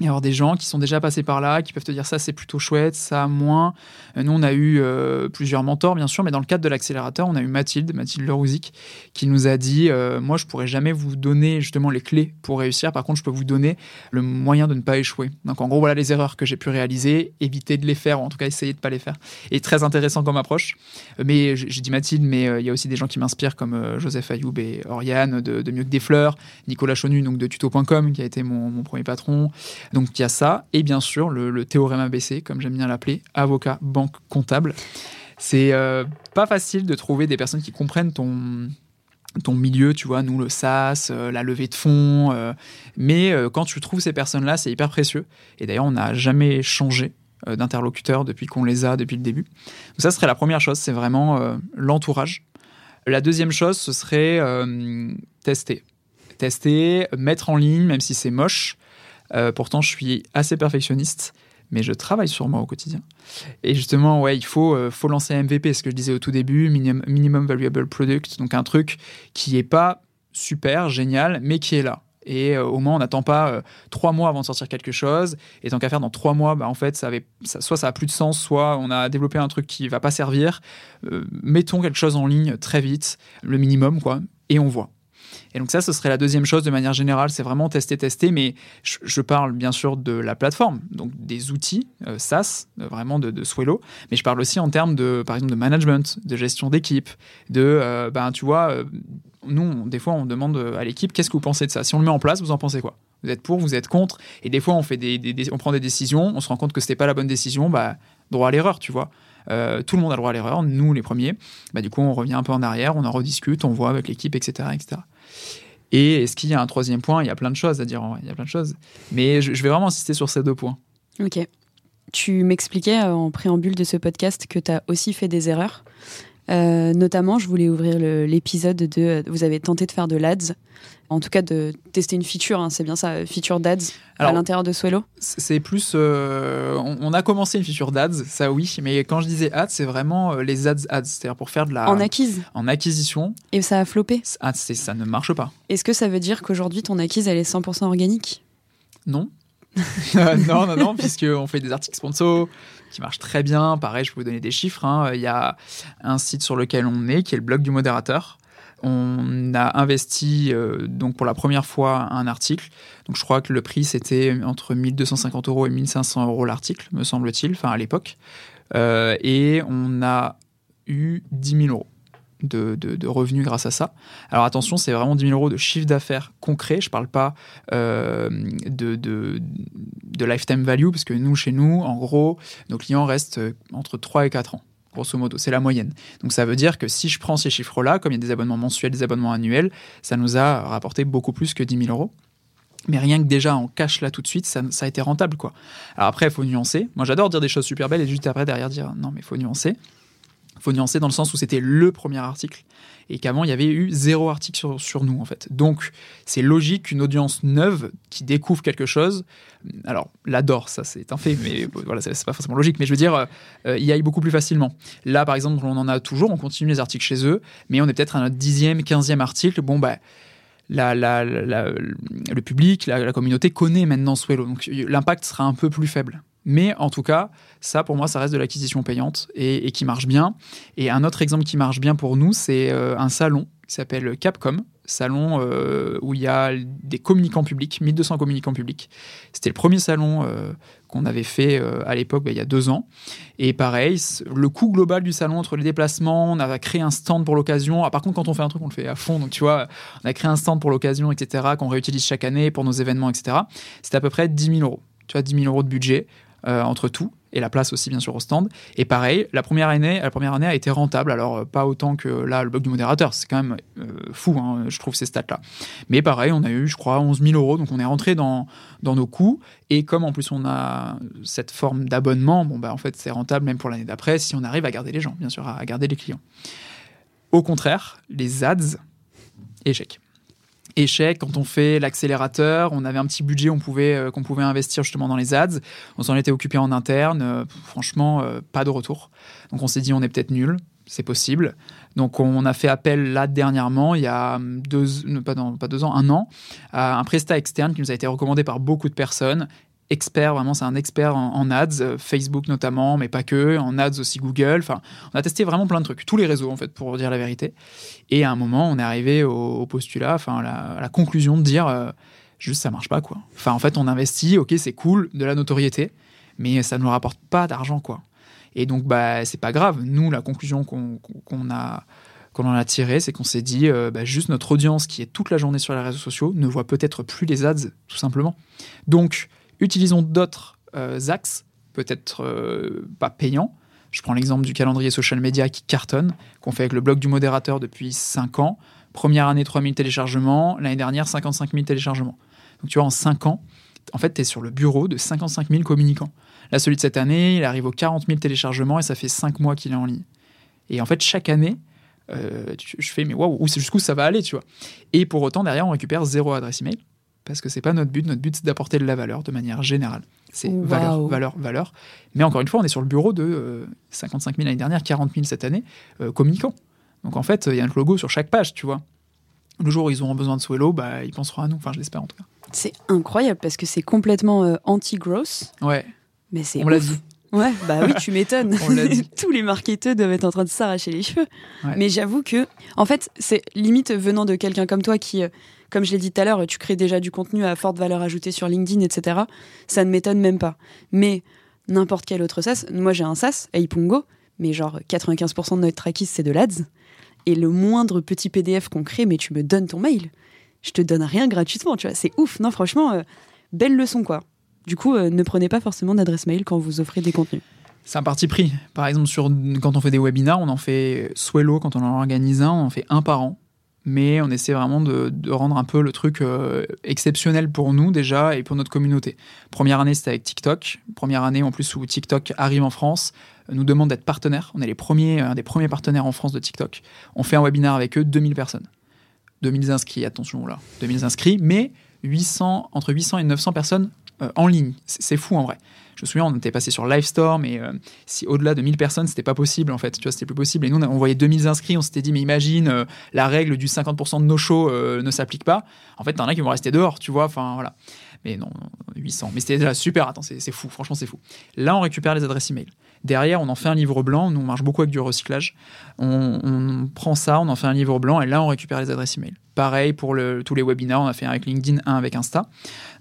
y avoir des gens qui sont déjà passés par là, qui peuvent te dire ça c'est plutôt chouette, ça moins. Euh, nous on a eu euh, plusieurs mentors bien sûr, mais dans le cadre de l'accélérateur, on a eu Mathilde, Mathilde Lerouzic, qui nous a dit euh, moi je pourrais jamais vous donner justement les clés pour réussir, par contre je peux vous donner le moyen de ne pas échouer. Donc en gros voilà les erreurs que j'ai pu réaliser, éviter de les faire ou en tout cas essayer de pas les faire. Et très intéressant comme approche. Mais j'ai dit Mathilde, mais il y a aussi des gens qui m'inspirent comme Joseph Ayoub et Oriane de, Mieux que des fleurs, Nicolas Chonu donc de tuto.com qui a été mon, mon premier patron. Donc il y a ça, et bien sûr le, théorème ABC, comme j'aime bien l'appeler, avocat, banque, comptable. C'est euh, pas facile de trouver des personnes qui comprennent ton, ton milieu, tu vois, nous le SaaS, euh, la levée de fonds, euh, mais quand tu trouves ces personnes-là, c'est hyper précieux. Et d'ailleurs, on n'a jamais changé d'interlocuteur depuis qu'on les a depuis le début. Donc ça serait la première chose, c'est vraiment l'entourage. La deuxième chose, ce serait tester. Tester, mettre en ligne, même si c'est moche, euh, pourtant, je suis assez perfectionniste, mais je travaille sur moi au quotidien. Et justement, ouais, il faut, euh, faut lancer un MVP, ce que je disais au tout début, minimum, valuable product, donc un truc qui est pas super, génial, mais qui est là. Et euh, au moins, on n'attend pas trois mois avant de sortir quelque chose. Et tant qu'à faire, dans trois mois, bah, en fait, ça avait, soit ça a plus de sens, soit on a développé un truc qui va pas servir. mettons quelque chose en ligne très vite, le minimum, quoi, et on voit. Et donc ça, ce serait la deuxième chose de manière générale, c'est vraiment tester, tester, mais je, parle bien sûr de la plateforme, donc des outils euh, SaaS, euh, vraiment de, de Swello, mais je parle aussi en termes de, par exemple, de management, de gestion d'équipe, de, euh, ben tu vois, nous, des fois, on demande à l'équipe, qu'est-ce que vous pensez de ça? Si on le met en place, vous en pensez quoi? Vous êtes pour, vous êtes contre? Et des fois, on, fait des, on prend des décisions, on se rend compte que c'était pas la bonne décision, bah, droit à l'erreur, tu vois. tout le monde a droit à l'erreur, nous les premiers. Bah, du coup, on revient un peu en arrière, on en rediscute, on voit avec l'équipe, etc., etc. Et est-ce qu'il y a un troisième point? Il y a plein de choses à dire, il y a plein de choses. Mais je, vais vraiment insister sur ces deux points. Ok. Tu m'expliquais euh, en préambule de ce podcast que tu as aussi fait des erreurs. Euh, notamment, je voulais ouvrir l'épisode de. Vous avez tenté de faire de l'ADS, en tout cas de tester une feature, hein, c'est bien ça, feature d'ADS à l'intérieur de Swello C'est plus. Euh, on, a commencé une feature d'ADS, ça oui, mais quand je disais ads, c'est vraiment les ads ads, c'est-à-dire pour faire de la. En acquise En acquisition. Et ça a floppé ah, Ça ne marche pas. Est-ce que ça veut dire qu'aujourd'hui ton acquise, elle est 100% organique? Non. non, non, non, puisqu'on fait des articles sponsors qui marchent très bien. Pareil, je peux vous donner des chiffres. Hein. Il y a un site sur lequel on est, qui est le blog du modérateur. On a investi euh, donc pour la première fois un article. Donc je crois que le prix c'était entre 1250 euros et 1500 euros l'article, me semble-t-il, enfin à l'époque. Euh, et on a eu 10 000 euros de, revenus grâce à ça. Alors attention, c'est vraiment 10 000 euros de chiffre d'affaires concret. Je ne parle pas euh, de, de, lifetime value, parce que nous, chez nous, en gros, nos clients restent entre 3 et 4 ans. Grosso modo, c'est la moyenne. Donc ça veut dire que si je prends ces chiffres-là, comme il y a des abonnements mensuels, des abonnements annuels, ça nous a rapporté beaucoup plus que 10 000 euros. Mais rien que déjà en cash là tout de suite, ça, a été rentable quoi. Alors après, il faut nuancer. Moi j'adore dire des choses super belles et juste après derrière dire non mais il faut nuancer faut nuancer dans le sens où c'était le premier article et qu'avant il y avait eu zéro article sur, sur nous en fait. Donc c'est logique qu'une audience neuve qui découvre quelque chose, alors l'adore, ça c'est un fait, mais voilà, c'est pas forcément logique, mais je veux dire, euh, il y aille beaucoup plus facilement. Là par exemple, on en a toujours, on continue les articles chez eux, mais on est peut-être à notre dixième, quinzième article, bon bah. La, la, le public, la, communauté connaît maintenant Swello, donc l'impact sera un peu plus faible. Mais en tout cas, ça pour moi, ça reste de l'acquisition payante et, qui marche bien. Et un autre exemple qui marche bien pour nous, c'est euh, un salon qui s'appelle Capcom, salon euh, où il y a des communicants publics, 1200 communicants publics. C'était le premier salon euh, qu'on avait fait à l'époque, bah, il y a deux ans. Et pareil, le coût global du salon entre les déplacements, on a créé un stand pour l'occasion. Ah, par contre, quand on fait un truc, on le fait à fond. Donc, tu vois, on a créé un stand pour l'occasion, etc., qu'on réutilise chaque année pour nos événements, etc. C'était à peu près 10 000 euros. Tu vois, 10 000 euros de budget. Euh, entre tout et la place aussi bien sûr au stand. Et pareil, la première année, la première année a été rentable. Alors euh, pas autant que là le blog du modérateur, c'est quand même euh, fou, hein, je trouve ces stats-là. Mais pareil, on a eu, je crois, 11 000 euros, donc on est rentré dans, dans nos coûts. Et comme en plus on a cette forme d'abonnement, bon bah en fait c'est rentable même pour l'année d'après si on arrive à garder les gens, bien sûr, à garder les clients. Au contraire, les ads, échec échec quand on fait l'accélérateur. On avait un petit budget on pouvait, euh, qu'on pouvait investir justement dans les ads. On s'en était occupé en interne. Euh, franchement, euh, pas de retour. Donc on s'est dit on est peut-être nul. C'est possible. Donc on a fait appel là dernièrement, il y a deux, pas, pas deux ans, un an, à un prestat externe qui nous a été recommandé par beaucoup de personnes expert, vraiment, c'est un expert en, ads, euh, Facebook notamment, mais pas que, en ads aussi Google. Enfin, on a testé vraiment plein de trucs, tous les réseaux en fait, pour dire la vérité. Et à un moment, on est arrivé au, postulat, enfin, à la, conclusion de dire euh, juste ça marche pas quoi. Enfin, en fait, on investit, ok, c'est cool, de la notoriété, mais ça ne nous rapporte pas d'argent quoi. Et donc, bah, c'est pas grave. Nous, la conclusion qu'on a qu'on en a tiré, c'est qu'on s'est dit, euh, bah, juste notre audience qui est toute la journée sur les réseaux sociaux ne voit peut-être plus les ads, tout simplement. Donc, Utilisons d'autres euh, axes, peut-être euh, pas payants. Je prends l'exemple du calendrier social media qui cartonne, qu'on fait avec le blog du modérateur depuis 5 ans. Première année, 3000 téléchargements. L'année dernière, 55 000 téléchargements. Donc tu vois, en 5 ans, en fait, tu es sur le bureau de 55 000 communicants. Là, celui de cette année, il arrive aux 40 000 téléchargements et ça fait 5 mois qu'il est en ligne. Et en fait, chaque année, euh, je fais, mais waouh, jusqu'où ça va aller, tu vois? Et pour autant, derrière, on récupère zéro adresse email parce que c'est pas notre but. Notre but, c'est d'apporter de la valeur de manière générale. C'est valeur, valeur, valeur. Mais encore une fois, on est sur le bureau de 55 euh, 000 l'année dernière, 40 000 cette année, euh, communicants. Donc en fait, il y a un logo sur chaque page, tu vois. Le jour où ils auront besoin de Swello, bah, ils penseront à nous. Enfin, je l'espère en tout cas. C'est incroyable parce que c'est complètement euh, anti-gross. Ouais. Mais c'est. On l'a dit. Ouais, bah oui, tu m'étonnes. Tous les marketeurs doivent être en train de s'arracher les cheveux. Mais j'avoue que, en fait, c'est limite venant de quelqu'un comme toi qui, comme je l'ai dit tout à l'heure, tu crées déjà du contenu à forte valeur ajoutée sur LinkedIn, etc. Ça ne m'étonne même pas. Mais n'importe quel autre SaaS, moi j'ai un SaaS, Aipungo, mais genre 95% de notre tracking c'est de l'ADS. Et le moindre petit PDF qu'on crée, mais tu me donnes ton mail. Je te donne rien gratuitement, tu vois. C'est ouf. Non, franchement, euh, belle leçon, quoi. Du coup, euh, ne prenez pas forcément d'adresse mail quand vous offrez des contenus. C'est un parti pris. Par exemple, sur, quand on fait des webinars, on en fait Swello, quand on en organise un, on en fait un par an mais on essaie vraiment de, rendre un peu le truc euh, exceptionnel pour nous déjà et pour notre communauté. Première année, c'était avec TikTok. Première année en plus où TikTok arrive en France, euh, nous demande d'être partenaire. On est les premiers, un des premiers partenaires en France de TikTok. On fait un webinaire avec eux, 2000 personnes. 2000 inscrits, attention là, 2000 inscrits, mais 800, entre 800 et 900 personnes euh, en ligne. C'est fou en vrai. Je me souviens, on était passé sur Livestorm et euh, si au-delà de 1000 personnes, c'était pas possible en fait. Tu vois, c'était plus possible. Et nous, on voyait 2000 inscrits, on s'était dit, mais imagine, euh, la règle du 50% de nos shows ne s'applique pas. En fait, t'en as qui vont rester dehors, tu vois. Enfin, voilà. Mais non, 800. Mais c'était déjà super. Attends, c'est fou. Franchement, c'est fou. Là, on récupère les adresses email. Derrière, on en fait un livre blanc. Nous, on marche beaucoup avec du recyclage. On, prend ça, on en fait un livre blanc et là, on récupère les adresses email. Pareil pour tous les webinaires, on a fait un avec LinkedIn, un avec Insta.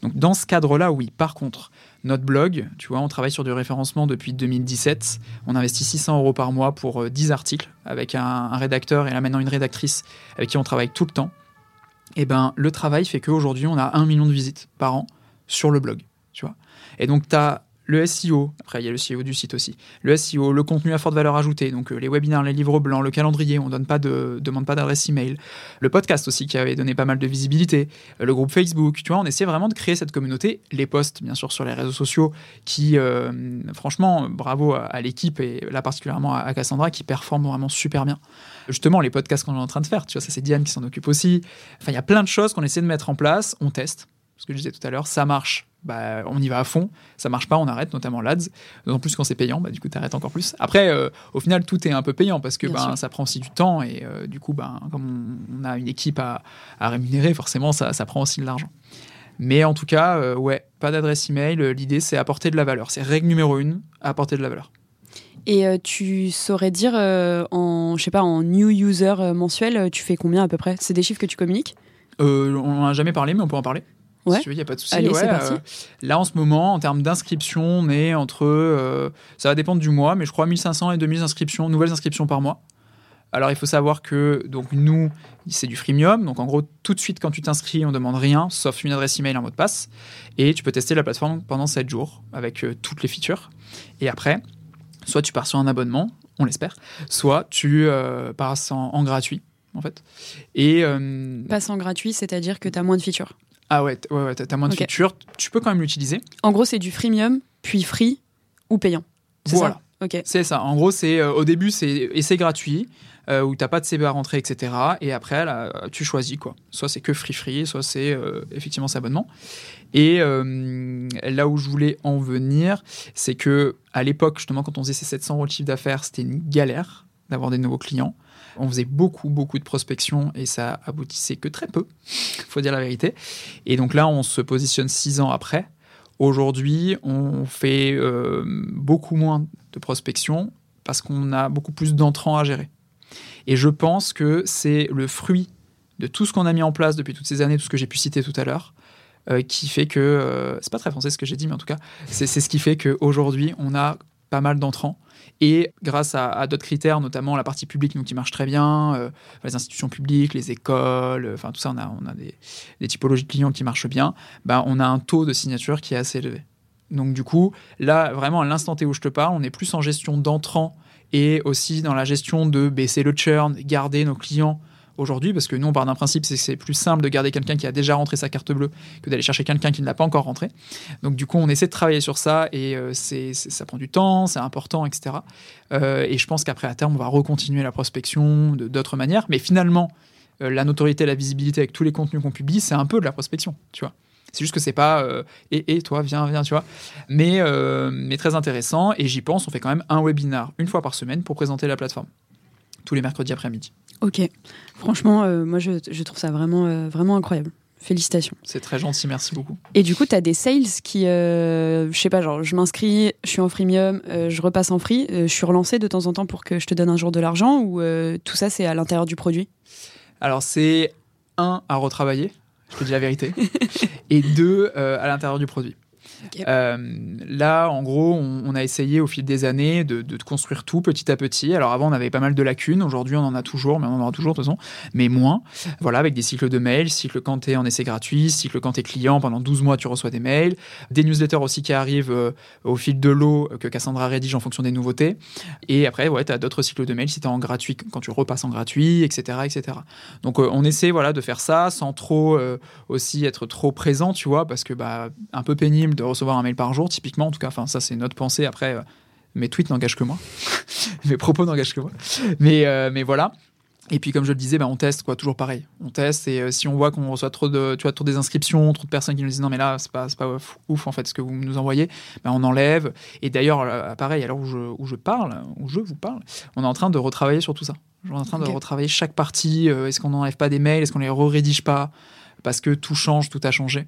Donc, dans ce cadre-là, oui. Par contre, notre blog, tu vois, on travaille sur du référencement depuis 2017. On investit 600 euros par mois pour euh, 10 articles avec un, rédacteur et là maintenant une rédactrice avec qui on travaille tout le temps. Et ben, le travail fait qu'aujourd'hui, on a un million de visites par an sur le blog, tu vois. Et donc, tu as le SEO, après il y a le SEO du site aussi, le SEO, le contenu à forte valeur ajoutée, donc euh, les webinaires, les livres blancs, le calendrier, on donne pas de, demande pas d'adresse email, le podcast aussi qui avait donné pas mal de visibilité, euh, le groupe Facebook, tu vois, on essaie vraiment de créer cette communauté, les posts bien sûr sur les réseaux sociaux qui, euh, franchement, bravo à, l'équipe et là particulièrement à, à Cassandra qui performe vraiment super bien. Justement, les podcasts qu'on est en train de faire, tu vois, ça c'est Diane qui s'en occupe aussi. Enfin, il y a plein de choses qu'on essaie de mettre en place, on teste, ce que je disais tout à l'heure, ça marche, bah, on y va à fond. Ça marche pas, on arrête, notamment l'ADS. D'autant plus quand c'est payant, bah, du coup, tu arrêtes encore plus. Après, euh, au final, tout est un peu payant parce que ben, ça prend aussi du temps et euh, du coup, ben, comme on, on a une équipe à, à rémunérer, forcément, ça, ça prend aussi de l'argent. Mais en tout cas, euh, ouais, pas d'adresse email. L'idée, c'est apporter de la valeur. C'est règle numéro une, apporter de la valeur. Et tu saurais dire en, je sais pas, en new user mensuel, tu fais combien à peu près? C'est des chiffres que tu communiques? On en a jamais parlé, mais on peut en parler. Ouais. Si tu veux, il n'y a pas de souci. Allez, Ouais, c'est parti. euh, là, en ce moment, en termes d'inscription, on est entre. euh, ça va dépendre du mois, mais je crois 1500 et 2000 inscriptions, nouvelles inscriptions par mois. Alors, il faut savoir que donc nous, c'est du freemium. Donc, en gros, tout de suite, quand tu t'inscris, on demande rien, sauf une adresse email, un mot de passe. Et tu peux tester la plateforme pendant 7 jours avec euh, toutes les features. Et après, soit tu pars sur un abonnement, on l'espère, soit tu passes en, en gratuit, en fait. Et. euh, Passe en gratuit, c'est-à-dire que tu as moins de features. Ah ouais, ouais, ouais, t'as moins de Ok. features. Tu peux quand même l'utiliser. En gros, c'est du freemium, puis free ou payant. C'est Voilà. ça Ok. C'est ça. En gros, c'est euh, au début, c'est essai gratuit euh, où t'as pas de CB à rentrer, etc. Et après, là, tu choisis quoi. Soit c'est que free free, soit c'est euh, effectivement cet abonnement. Et euh, là où je voulais en venir, c'est que à l'époque, justement, quand on faisait ces 700 euros de chiffre d'affaires, c'était une galère d'avoir des nouveaux clients. On faisait beaucoup, beaucoup de prospection et ça aboutissait que très peu, faut dire la vérité. Et donc là, on se positionne six ans après. Aujourd'hui, on fait euh, beaucoup moins de prospection parce qu'on a beaucoup plus d'entrants à gérer. Et je pense que c'est le fruit de tout ce qu'on a mis en place depuis toutes ces années, tout ce que j'ai pu citer tout à l'heure, euh, qui fait que euh, c'est pas très français ce que j'ai dit, mais en tout cas, c'est ce qui fait qu'aujourd'hui, on a pas mal d'entrants. Et grâce à, d'autres critères, notamment la partie publique, donc qui marche très bien, euh, les institutions publiques, les écoles, euh, enfin tout ça, on a, on a des, typologies de clients qui marchent bien. Ben, on a un taux de signature qui est assez élevé. Donc du coup, là, vraiment à l'instant T où je te parle, on est plus en gestion d'entrants et aussi dans la gestion de baisser le churn, garder nos clients aujourd'hui, parce que nous, on part d'un principe, c'est que c'est plus simple de garder quelqu'un qui a déjà rentré sa carte bleue que d'aller chercher quelqu'un qui ne l'a pas encore rentré. Donc du coup, on essaie de travailler sur ça et euh, c'est, ça prend du temps, c'est important, etc. Euh, et je pense qu'après, à terme, on va recontinuer la prospection de- d'autres manières. Mais finalement, euh, la notoriété, la visibilité avec tous les contenus qu'on publie, c'est un peu de la prospection, tu vois. C'est juste que c'est pas euh, et, et toi viens viens tu vois mais mais très intéressant et j'y pense on fait quand même un webinar une fois par semaine pour présenter la plateforme tous les mercredis après-midi Ok. Franchement, euh, moi, je, je trouve ça vraiment, euh, vraiment incroyable. Félicitations. c'est très gentil merci beaucoup Et du coup, tu as des sales qui, euh, je sais pas, genre, je m'inscris, je suis en freemium, euh, je repasse en free, je suis relancé de temps en temps pour que je te donne un jour de l'argent ou tout ça, c'est à l'intérieur du produit? Alors c'est un à retravailler je te dis la vérité et deux à l'intérieur du produit Euh, là, en gros, on, a essayé au fil des années de, construire tout petit à petit. Alors avant, on avait pas mal de lacunes. Aujourd'hui, on en a toujours, mais on en aura toujours de toute façon, mais moins. Voilà, avec des cycles de mails, cycle quand t'es en essai gratuit, cycle quand t'es client, pendant 12 mois, tu reçois des mails. Des newsletters aussi qui arrivent euh, au fil de l'eau que Cassandra rédige en fonction des nouveautés. Et après, ouais, t'as d'autres cycles de mails si en gratuit, quand tu repasses en gratuit, etc. etc. Donc euh, on essaie voilà, de faire ça sans trop aussi être trop présent, tu vois, parce que bah, un peu pénible de recevoir un mail par jour, typiquement, en tout cas, enfin, ça c'est notre pensée. Après, euh, mes tweets n'engagent que moi, mes propos n'engagent que moi. Mais, euh, mais voilà. Et puis, comme je le disais, bah, on teste, quoi, toujours pareil. On teste, et euh, si on voit qu'on reçoit trop de, tu vois, trop des inscriptions, trop de personnes qui nous disent non, mais là, c'est pas, pas ouf, ouf, en fait, ce que vous nous envoyez, bah, on enlève. Et d'ailleurs, pareil, à l'heure où je, où je parle, où je vous parle, on est en train de retravailler sur tout ça. On est en train de retravailler chaque partie. euh, est-ce qu'on n'enlève pas des mails Est-ce qu'on les re-rédige pas? Parce que tout change, tout a changé.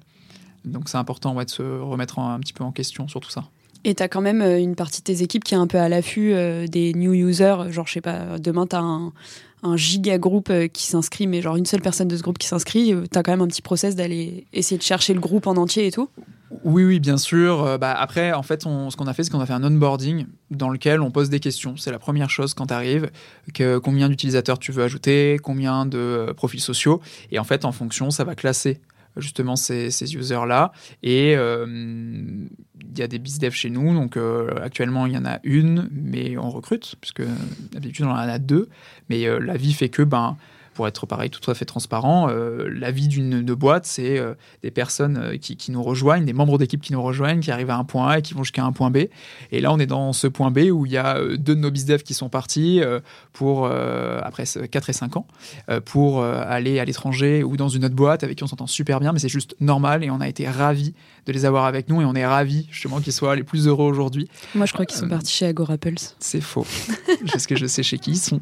Donc c'est important ouais, de se remettre en- un petit peu en question sur tout ça. Et tu as quand même une partie de tes équipes qui est un peu à l'affût des new users. Genre, je sais pas, demain, tu as un, un giga groupe qui s'inscrit, mais genre une seule personne de ce groupe qui s'inscrit. Tu as quand même un petit process d'aller essayer de chercher le groupe en entier et tout. Oui, oui, bien sûr. Euh, bah, après, en fait, ce qu'on a fait, c'est qu'on a fait un onboarding dans lequel on pose des questions. C'est la première chose quand tu arrives. Que, combien d'utilisateurs tu veux ajouter, combien de euh, profils sociaux. Et en fait, en fonction, ça va classer justement ces, ces users-là. Et euh, il y a des BizDev chez nous. Donc actuellement, il y en a une, mais on recrute, puisque d'habitude, on en a deux. Mais la vie fait que ben, pour être pareil, tout à fait transparent, euh, la vie d'une boîte, c'est euh, des personnes euh, qui, nous rejoignent, des membres d'équipe qui nous rejoignent, qui arrivent à un point A et qui vont jusqu'à un point B. Et là, on est dans ce point B où il y a deux de nos bizdev qui sont partis pour, après 4 et 5 ans, pour aller à l'étranger ou dans une autre boîte avec qui on s'entend super bien, mais c'est juste normal et on a été ravis de les avoir avec nous et on est ravis justement qu'ils soient les plus heureux aujourd'hui. Moi, je crois qu'ils sont partis chez Agorapulse. C'est faux. Parce que je sais chez qui ils sont.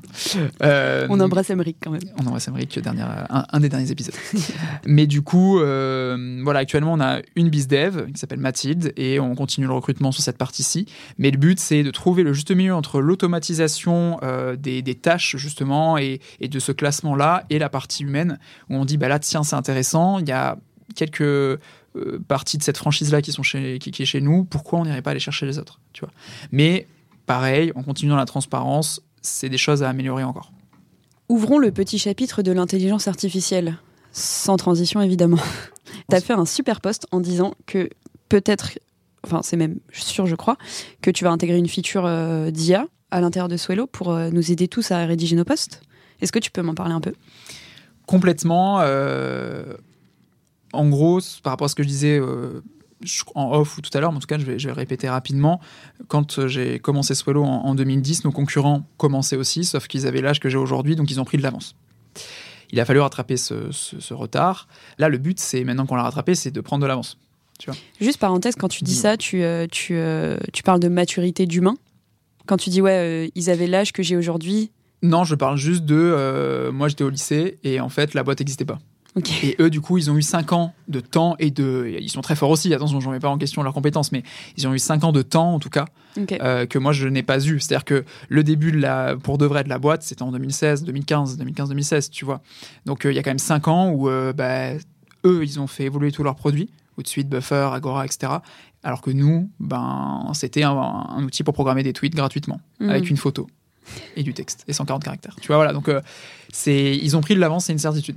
on embrasse Emmerich quand même. On embrasse Emmerich, un, un, des derniers épisodes. Mais du coup, euh, voilà, actuellement, on a une bizdev qui s'appelle Mathilde et on continue le recrutement sur cette partie-ci. Mais le but, c'est de trouver le juste milieu entre l'automatisation euh, des, tâches, justement, et, de ce classement-là et la partie humaine où on dit, bah là, tiens, c'est intéressant, il y a quelques euh, parties de cette franchise-là qui sont chez, qui, qui est chez nous, pourquoi on n'irait pas aller chercher les autres, tu vois? Mais pareil, en continuant la transparence, c'est des choses à améliorer encore. Ouvrons le petit chapitre de l'intelligence artificielle. Sans transition, évidemment. tu as fait un super post en disant que peut-être, enfin, c'est même sûr, je crois, que tu vas intégrer une feature euh, d'IA à l'intérieur de Swello pour euh, nous aider tous à rédiger nos posts. Est-ce que tu peux m'en parler un peu? Complètement. Euh, en gros, par rapport à ce que je disais en off ou tout à l'heure, mais en tout cas, je vais, je vais répéter rapidement. Quand euh, j'ai commencé Swallow en, 2010, nos concurrents commençaient aussi, sauf qu'ils avaient l'âge que j'ai aujourd'hui, donc ils ont pris de l'avance. Il a fallu rattraper ce, retard. Là, le but, c'est maintenant qu'on l'a rattrapé, c'est de prendre de l'avance. Juste parenthèse, quand tu dis ça, tu, euh, tu, euh, tu parles de maturité d'humain. Quand tu dis, ouais, ils avaient l'âge que j'ai aujourd'hui. Non, je parle juste de. moi, j'étais au lycée et en fait, la boîte n'existait pas. Et eux, du coup, ils ont eu 5 ans de temps et de. Ils sont très forts aussi, attention, je ne remets pas en question leurs compétences, mais ils ont eu 5 ans de temps, en tout cas, euh, que moi, je n'ai pas eu. C'est-à-dire que le début, de la, pour de vrai, de la boîte, c'était en 2016, 2015, 2015-2016, tu vois. Donc, euh, il y a quand même 5 ans où euh, bah, eux, ils ont fait évoluer tous leurs produits, suite Buffer, Agora, etc. Alors que nous, ben, c'était un, outil pour programmer des tweets gratuitement, mhm. avec une photo et du texte, et 140 caractères. Tu vois, voilà. Donc, c'est, ils ont pris de l'avance, c'est une certitude.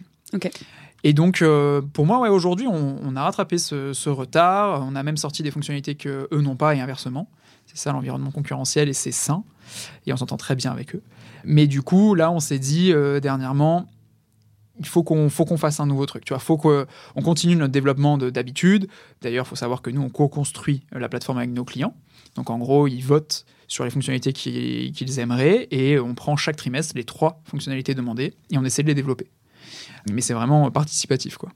Et donc, euh, pour moi, ouais, aujourd'hui, on, a rattrapé ce, retard. On a même sorti des fonctionnalités que eux n'ont pas et inversement. C'est ça l'environnement concurrentiel et c'est sain. Et on s'entend très bien avec eux. Mais du coup, là, on s'est dit euh, dernièrement, il faut qu'on faut qu'on fasse un nouveau truc. Tu vois, faut qu'on continue notre développement d'habitude. D'ailleurs, il faut savoir que nous, on co-construit la plateforme avec nos clients. Donc, en gros, ils votent sur les fonctionnalités qu'ils aimeraient et on prend chaque trimestre les trois fonctionnalités demandées et on essaie de les développer mais c'est vraiment participatif, quoi.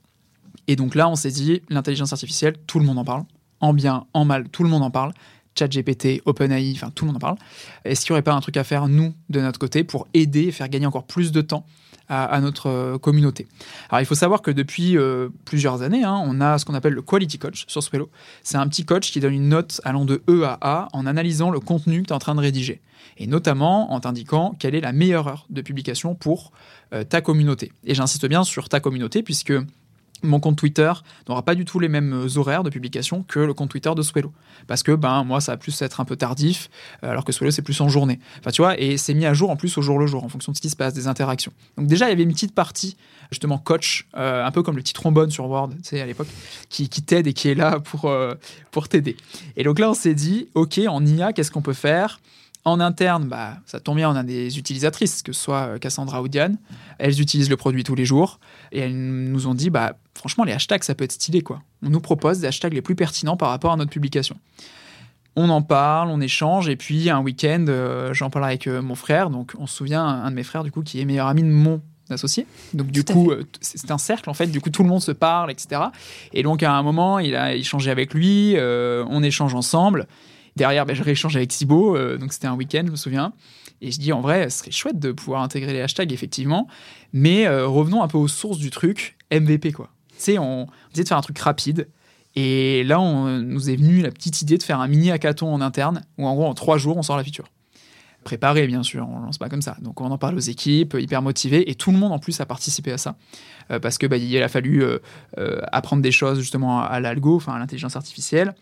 Et donc là, on s'est dit, l'intelligence artificielle, tout le monde en parle. En bien, en mal, tout le monde en parle. ChatGPT, OpenAI, enfin tout le monde en parle. Est-ce qu'il n'y aurait pas un truc à faire, nous, de notre côté, pour aider et faire gagner encore plus de temps à, notre euh, communauté Alors il faut savoir que depuis euh, plusieurs années, hein, on a ce qu'on appelle le Quality Coach sur Swello. C'est un petit coach qui donne une note allant de E à A en analysant le contenu que tu es en train de rédiger. Et notamment en t'indiquant quelle est la meilleure heure de publication pour euh, ta communauté. Et j'insiste bien sur ta communauté puisque mon compte Twitter n'aura pas du tout les mêmes euh, horaires de publication que le compte Twitter de Swello. Parce que ben, moi, ça va plus être un peu tardif, euh, alors que Swello, c'est plus en journée. Enfin, tu vois, et c'est mis à jour en plus au jour le jour, en fonction de ce qui se passe, des interactions. Donc, déjà, il y avait une petite partie, justement, coach, un peu comme le petit trombone sur Word, tu sais, à l'époque, qui, qui t'aide et qui est là pour, pour t'aider. Et donc là, on s'est dit, OK, en IA, qu'est-ce qu'on peut faire? En interne, bah, ça tombe bien, on a des utilisatrices, que ce soit euh, Cassandra ou Diane. Elles utilisent le produit tous les jours et elles nous ont dit, bah, franchement, les hashtags, ça peut être stylé. quoi. On nous propose des hashtags les plus pertinents par rapport à notre publication. On en parle, on échange, et puis un week-end, euh, j'en parle avec euh, mon frère. Donc, on se souvient, un de mes frères, du coup, qui est meilleur ami de mon associé. Donc du coup, c'est un cercle en fait. Du coup, tout le monde se parle, etc. Et donc à un moment, il a échangé avec lui, on échange ensemble. Derrière, ben, je rééchange avec Thibaut, euh, donc c'était un week-end, je me souviens. Et je dis, en vrai, ce serait chouette de pouvoir intégrer les hashtags, effectivement. Mais euh, revenons un peu aux sources du truc, MVP, quoi. Tu sais, on, disait de faire un truc rapide. Et là, on nous est venu la petite idée de faire un mini hackathon en interne, où en gros, en trois jours, on sort la feature. Préparé, bien sûr, on lance pas comme ça. Donc on en parle aux équipes, hyper motivés, et tout le monde en plus a participé à ça, euh, parce que bah, il a fallu euh, apprendre des choses justement à l'algo, enfin à l'intelligence artificielle,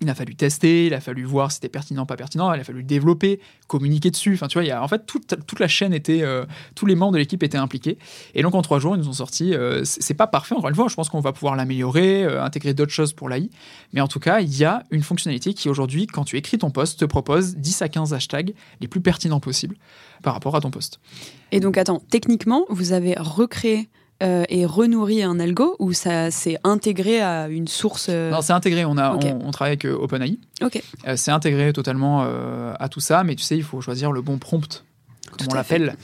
il a fallu tester, il a fallu voir si c'était pertinent, pas pertinent, il a fallu développer, communiquer dessus. Enfin, tu vois, en fait, toute, la chaîne était, euh, tous les membres de l'équipe étaient impliqués. Et donc, en trois jours, ils nous ont sorti. Euh, c'est pas parfait, encore une fois, je pense qu'on va pouvoir l'améliorer, euh, intégrer d'autres choses pour l'AI. Mais en tout cas, il y a une fonctionnalité qui, aujourd'hui, quand tu écris ton post, te propose 10 à 15 hashtags les plus pertinents possibles par rapport à ton post. Et donc, techniquement, vous avez recréé euh, et renourri un algo ou ça s'est intégré à une source euh Non, c'est intégré. On, a, on, travaille avec euh, OpenAI. Ok. c'est intégré totalement à tout ça, mais tu sais, il faut choisir le bon prompt comme on l'appelle.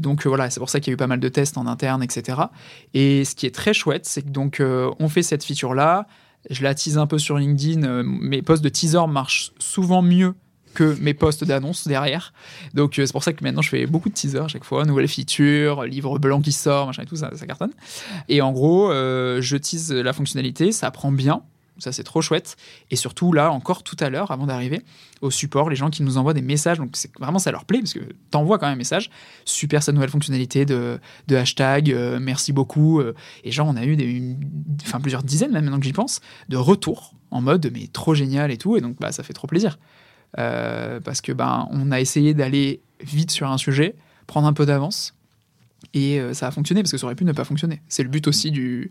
donc voilà, c'est pour ça qu'il y a eu pas mal de tests en interne, etc. Et ce qui est très chouette, c'est que donc on fait cette feature là. Je la tease un peu sur LinkedIn. mes posts de teaser marchent souvent mieux que mes posts d'annonces derrière. Donc euh, c'est pour ça que maintenant je fais beaucoup de teasers à chaque fois, nouvelles features, livre blanc qui sort, machin et tout, ça, ça cartonne. Et en gros, euh, je tease la fonctionnalité, ça prend bien. Ça, c'est trop chouette. Et surtout, là, encore tout à l'heure, avant d'arriver au support, les gens qui nous envoient des messages, donc c'est vraiment ça leur plaît, parce que t'envoies quand même un message. Super, cette nouvelle fonctionnalité de, de hashtag, euh, merci beaucoup. et genre, on a eu des, enfin, plusieurs dizaines, même maintenant que j'y pense, de retours en mode, mais trop génial et tout. Et donc, bah, ça fait trop plaisir. Euh, parce que ben on a essayé d'aller vite sur un sujet, prendre un peu d'avance. Et euh, ça a fonctionné parce que ça aurait pu ne pas fonctionner. C'est le but aussi du,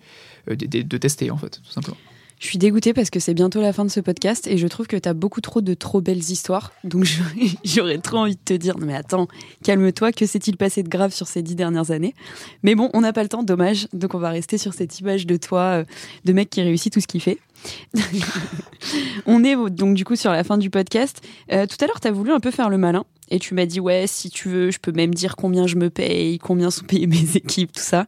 euh, de, tester, en fait, tout simplement. Je suis dégoûtée parce que c'est bientôt la fin de ce podcast et je trouve que tu as beaucoup trop de trop belles histoires. Donc j'aurais trop envie de te dire, non mais attends, calme-toi, que s'est-il passé de grave sur ces dix dernières années? Mais bon, on n'a pas le temps, dommage. Donc on va rester sur cette image de toi, de mec qui réussit tout ce qu'il fait. On est donc du coup sur la fin du podcast. Euh, tout à l'heure, tu as voulu un peu faire le malin et tu m'as dit ouais, si tu veux, je peux même dire combien je me paye, combien sont payées mes équipes, tout ça.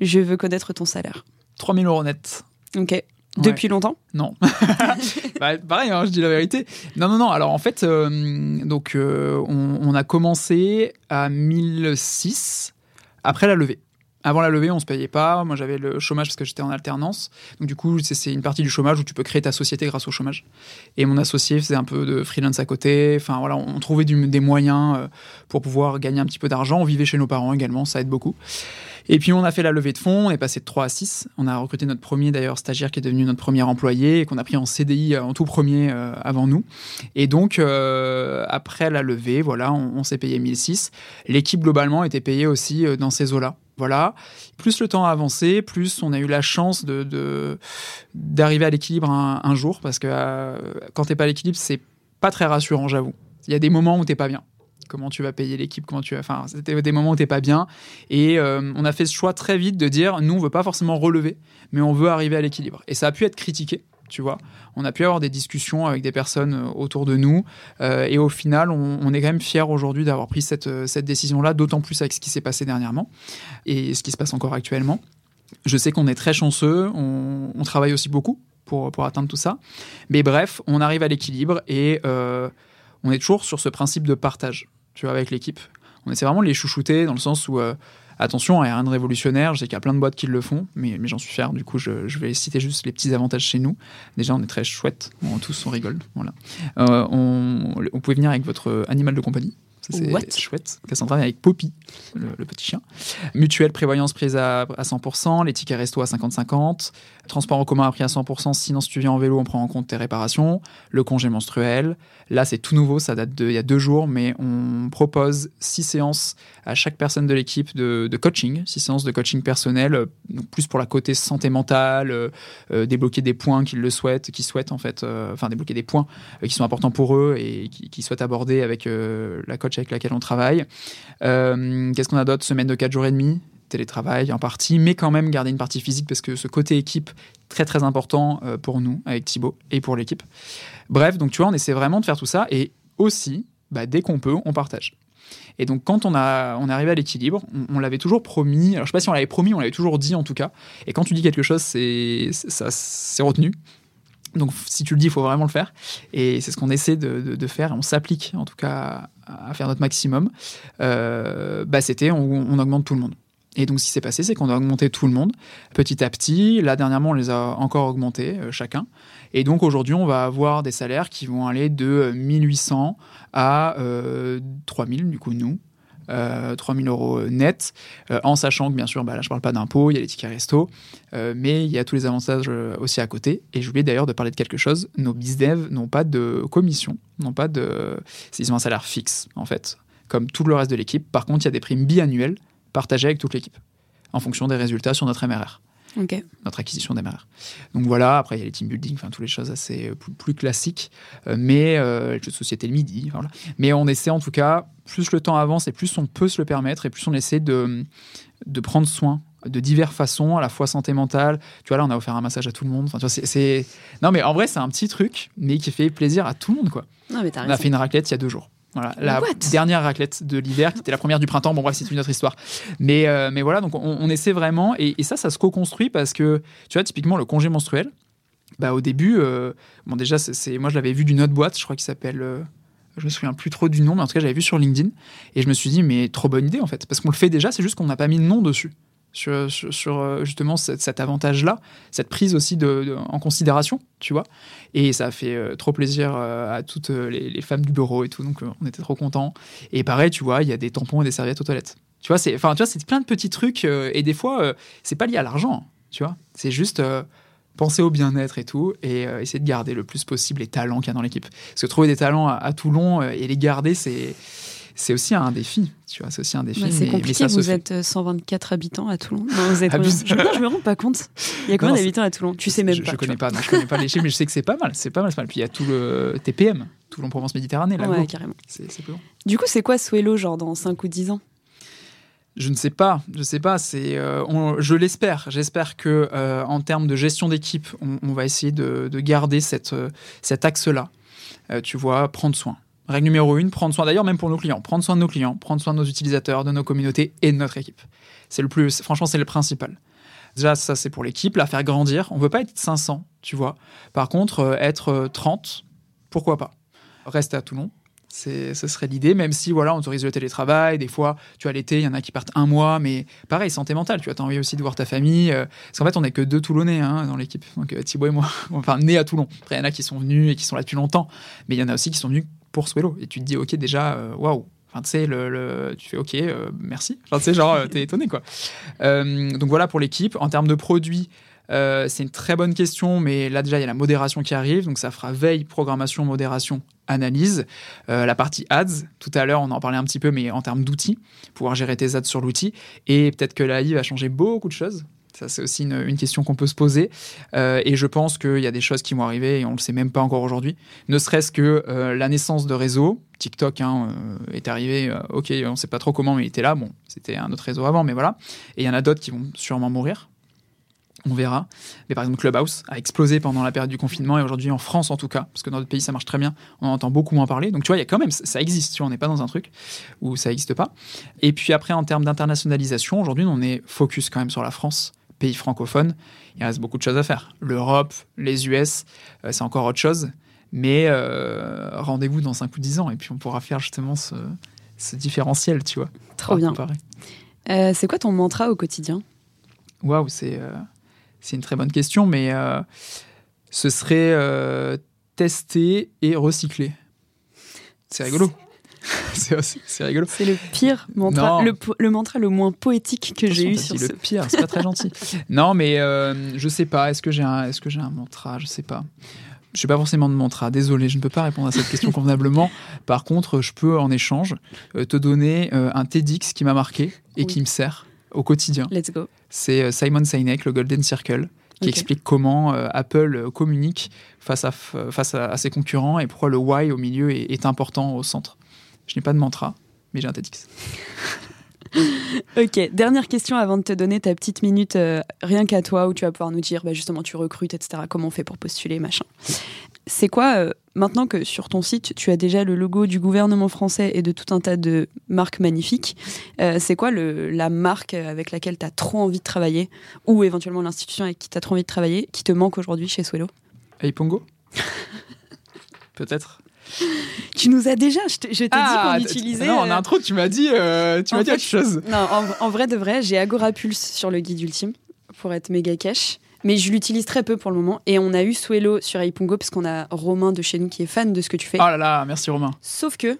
Je veux connaître ton salaire. 3000 euros net. Ok. Depuis longtemps? Non. Bah, pareil, hein, je dis la vérité. Non, non, non. Alors en fait, euh, donc euh, on, a commencé à 1006 après la levée. Avant la levée, on se payait pas. Moi, j'avais le chômage parce que j'étais en alternance. Donc, du coup, c'est une partie du chômage où tu peux créer ta société grâce au chômage. Et mon associé faisait un peu de freelance à côté. Enfin, voilà, on trouvait des moyens euh, pour pouvoir gagner un petit peu d'argent. On vivait chez nos parents également, ça aide beaucoup. Et puis on a fait la levée de fonds, on est passé de 3 à 6. On a recruté notre premier d'ailleurs stagiaire qui est devenu notre premier employé et qu'on a pris en CDI euh, en tout premier euh, avant nous. Et donc après la levée, voilà, on s'est payé 1006. L'équipe globalement était payée aussi dans ces eaux-là. Voilà. Plus le temps a avancé, plus on a eu la chance de, d'arriver à l'équilibre un, jour, parce que euh, quand t'es pas à l'équilibre, c'est pas très rassurant, j'avoue. Il y a des moments où t'es pas bien. Comment tu vas payer l'équipe Comment tu vas Enfin, c'était des moments où t'es pas bien. Et euh, on a fait ce choix très vite de dire, nous, on veut pas forcément relever, mais on veut arriver à l'équilibre. Et ça a pu être critiqué tu vois. On a pu avoir des discussions avec des personnes euh, autour de nous. Euh, et au final, on, est quand même fiers aujourd'hui d'avoir pris cette, euh, cette décision-là, d'autant plus avec ce qui s'est passé dernièrement et ce qui se passe encore actuellement. Je sais qu'on est très chanceux, on, travaille aussi beaucoup pour, pour, atteindre tout ça. Mais bref, on arrive à l'équilibre et on est toujours sur ce principe de partage, tu vois, avec l'équipe. On essaie vraiment de les chouchouter dans le sens où Attention, rien de révolutionnaire, je sais qu'il y a plein de boîtes qui le font, mais, mais j'en suis fier. Du coup, je, vais citer juste les petits avantages chez nous. Déjà, on est très chouette, on, tous on rigole. Voilà. Euh, on, on pouvait venir avec votre animal de compagnie c'est chouette. Cassandra avec Poppy, le, petit chien. Mutuelle prévoyance prise à, à 100%, les tickets resto à 50-50, transport en commun à prix à 100%, sinon si tu viens en vélo, on prend en compte tes réparations, le congé menstruel. Là, c'est tout nouveau, ça date d'il y a deux jours, mais on propose six séances à chaque personne de l'équipe de, coaching, six séances de coaching personnel, euh, plus pour la côté santé mentale, euh, euh, débloquer des points qu'ils le souhaitent, qui souhaitent en fait, enfin débloquer des points qui sont importants pour eux et qui, souhaitent aborder avec la coach avec laquelle on travaille. Qu'est-ce qu'on a d'autre? Semaine de 4 jours et demi, télétravail en partie, mais quand même garder une partie physique parce que ce côté équipe, très très important euh, pour nous, avec Thibaut, et pour l'équipe. Bref, donc tu vois, on essaie vraiment de faire tout ça et aussi, bah, dès qu'on peut, on partage. Et donc, quand on, a, on est arrivé à l'équilibre, on, l'avait toujours promis. Alors, je sais pas si on l'avait promis, on l'avait toujours dit en tout cas. Et quand tu dis quelque chose, c'est c'est retenu. Donc, si tu le dis, il faut vraiment le faire. Et c'est ce qu'on essaie de, de, faire. On s'applique, en tout cas, à faire notre maximum. Euh, bah, c'était on, augmente tout le monde. Et donc, ce qui s'est passé, c'est qu'on a augmenté tout le monde petit à petit. Là, dernièrement, on les a encore augmentés euh, chacun. Et donc, aujourd'hui, on va avoir des salaires qui vont aller de 1800 à 3000, du coup, nous. 3000 euros net, en sachant que bien sûr, bah, là je parle pas d'impôts, il y a les tickets resto, mais il y a tous les avantages aussi à côté. Et j'oubliais d'ailleurs de parler de quelque chose, nos bizdev n'ont pas de commission, n'ont pas de... Ils ont un salaire fixe en fait comme tout le reste de l'équipe. Par contre, il y a des primes biannuelles partagées avec toute l'équipe, en fonction des résultats sur notre MRR. Notre acquisition d'MRR. Donc voilà, après il y a les team building, enfin toutes les choses assez euh, plus, classiques, euh, mais euh, les jeux de société le midi, voilà. Mais on essaie en tout cas, plus le temps avance et plus on peut se le permettre et plus on essaie de, de prendre soin de diverses façons, à la fois santé mentale. Tu vois, là, on a offert un massage à tout le monde. Enfin, tu vois, c'est, Non, mais en vrai, c'est un petit truc, mais qui fait plaisir à tout le monde, quoi. Non, mais on a fait une raclette il y a deux jours. Voilà, la dernière raclette de l'hiver, qui était la première du printemps. Bon, bref, c'est une autre histoire. Mais, euh, mais voilà, donc on, essaie vraiment. Et, ça, ça se co-construit parce que, tu vois, typiquement, le congé menstruel, bah, au début, euh, bon, déjà, c'est, moi, je l'avais vu d'une autre boîte, je crois qu'il s'appelle. Euh, je me souviens plus trop du nom, mais en tout cas, j'avais vu sur LinkedIn. Et je me suis dit, mais trop bonne idée, en fait. Parce qu'on le fait déjà, c'est juste qu'on n'a pas mis de nom dessus sur, euh, justement cet, avantage-là, cette prise aussi de, en considération, tu vois. Et ça fait euh, trop plaisir euh, à toutes les, femmes du bureau et tout, donc on était trop contents. Et pareil, tu vois, il y a des tampons et des serviettes aux toilettes. Tu vois, c'est, enfin, tu vois, c'est plein de petits trucs et des fois, c'est pas lié à l'argent, tu vois. C'est juste penser au bien-être et tout et essayer de garder le plus possible les talents qu'il y a dans l'équipe. Parce que trouver des talents à Toulon et les garder, c'est c'est aussi un défi. Tu vois, c'est aussi un défi. Bah, c'est compliqué. vous êtes 124 euh, habitants à Toulon. vous êtes je, me rends pas compte. Il y a combien d'habitants à Toulon? Tu sais même pas. Je connais pas. je connais pas les chiffres, mais je sais que c'est pas mal. C'est pas mal, mal. Puis il y a tout le TPM, Toulon Provence Méditerranée. Là, ouais, carrément. C'est Du coup, c'est quoi Swello, genre dans 5 ou 10 ans? Je ne sais pas, je sais pas. C'est, euh, je l'espère. J'espère que euh, en termes de gestion d'équipe, on, va essayer de, garder cette, cet axe-là. tu vois, prendre soin, Règle numéro une, prendre soin d'ailleurs même pour nos clients, prendre soin de nos clients, prendre soin de nos utilisateurs, de nos communautés et de notre équipe. C'est le plus, franchement, c'est le principal. Déjà, ça c'est pour l'équipe, la faire grandir. On veut pas être 500, tu vois. Par contre, euh, être 30, euh, pourquoi pas Rester à Toulon, ce serait l'idée, même si voilà, on autorise le télétravail. Des fois, tu as l'été, il y en a qui partent un mois, mais pareil, santé mentale. Tu as envie aussi de voir ta famille. Euh, parce qu'en fait, on n'est que deux Toulonnais hein, dans l'équipe. Donc Thibaut et moi, enfin nés à Toulon. Après, il y en a qui sont venus et qui sont là depuis longtemps, mais il y en a aussi qui sont venus pour Swello. Et tu te dis, ok, déjà, euh, waouh. Enfin, tu le, tu fais OK, euh, merci. Enfin, tu sais, genre, t'es étonné, quoi. Euh, donc voilà pour l'équipe. En termes de produits, c'est une très bonne question, mais là déjà il y a la modération qui arrive, donc ça fera veille, programmation, modération, analyse. la partie ads, tout à l'heure on en parlait un petit peu, mais en termes d'outils, pouvoir gérer tes ads sur l'outil. Et peut-être que l'AI va changer beaucoup de choses. Ça, c'est aussi une, question qu'on peut se poser. Euh, et je pense qu'il y a des choses qui vont arriver et on ne le sait même pas encore aujourd'hui. Ne serait-ce que euh, la naissance de réseaux. TikTok hein, euh, est arrivé, ok, on ne sait pas trop comment, mais il était là. Bon, c'était un autre réseau avant, mais voilà. Et il y en a d'autres qui vont sûrement mourir. On verra. Mais par exemple, Clubhouse a explosé pendant la période du confinement et aujourd'hui en France en tout cas, parce que dans d'autres pays ça marche très bien, on en entend beaucoup moins parler. Donc tu vois, il y a quand même, ça existe, tu vois, on n'est pas dans un truc où ça n'existe pas. Et puis après, en termes d'internationalisation, aujourd'hui on est focus quand même sur la France pays francophones, il reste beaucoup de choses à faire. L'Europe, les US, euh, c'est encore autre chose. Mais euh, rendez-vous dans 5 ou 10 ans et puis on pourra faire justement ce, différentiel, tu vois. Trop bien. Euh, c'est quoi ton mantra au quotidien? Waouh, c'est c'est une très bonne question, mais ce serait tester et recycler. C'est rigolo. C'est rigolo. C'est le pire mantra, le, mantra le moins poétique que j'ai eu sur le pire, c'est pas très gentil. non, mais euh, je sais pas. Est-ce que j'ai un, est-ce que j'ai un mantra Je sais pas. Je n'ai pas forcément de mantra. Désolé, je ne peux pas répondre à cette question convenablement. Par contre, je peux en échange euh, te donner euh, un TEDx qui m'a marqué et qui me sert au quotidien. Let's go. C'est Simon Sinek, le Golden Circle qui explique comment Apple communique face à, face à, ses concurrents et pourquoi le why au milieu est important au centre. Je n'ai pas de mantra, mais j'ai un TEDx. ok, dernière question avant de te donner ta petite minute euh, rien qu'à toi où tu vas pouvoir nous dire bah, justement tu recrutes, etc. Comment on fait pour postuler, machin. C'est quoi, euh, maintenant que sur ton site tu as déjà le logo du gouvernement français et de tout un tas de marques magnifiques, euh, c'est quoi le, la marque avec laquelle tu as trop envie de travailler ou éventuellement l'institution avec qui tu as trop envie de travailler qui te manque aujourd'hui chez Swello? Aipongo Peut-être Tu nous as déjà, je t'ai dit Ah, qu'on t- utilisait. Non, en euh, intro, tu m'as dit, euh, tu m'as dit autre chose. Non, en, en vrai de vrai, j'ai Agora Pulse sur le guide ultime pour être méga cash. Mais je l'utilise très peu pour le moment. Et on a eu Suelo sur Ipungo parce qu'on a Romain de chez nous qui est fan de ce que tu fais. Oh là là, merci Romain. Sauf que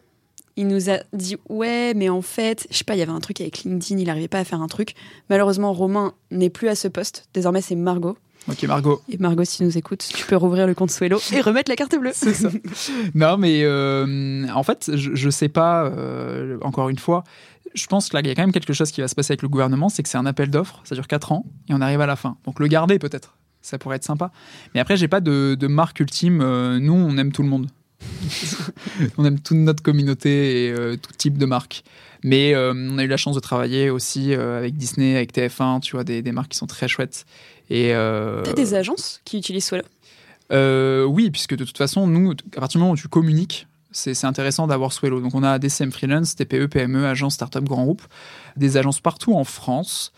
il nous a dit ouais, mais en fait, je sais pas, il y avait un truc avec LinkedIn, il n'arrivait pas à faire un truc. Malheureusement, Romain n'est plus à ce poste. Désormais, c'est Margot. Ok, Margot. Et Margot, si tu nous écoutes, tu peux rouvrir le compte Suelo et remettre la carte bleue. C'est ça. non, mais euh, en fait, je, je sais pas, euh, encore une fois, je pense que là, il y a quand même quelque chose qui va se passer avec le gouvernement, c'est que c'est un appel d'offres, ça dure 4 ans, et on arrive à la fin. Donc le garder peut-être, ça pourrait être sympa. Mais après, j'ai pas de, de marque ultime. euh, nous, on aime tout le monde. on aime toute notre communauté et euh, tout type de marque. Mais euh, on a eu la chance de travailler aussi euh, avec Disney, avec TF1, tu vois, des, des marques qui sont très chouettes. Et T'as des agences qui utilisent euh, oui, puisque de toute façon, nous, à partir du moment où tu communiques, c'est intéressant d'avoir Swello. Donc on a DCM Freelance, TPE, PME, agences, start-up, grand groupe, des agences partout en France.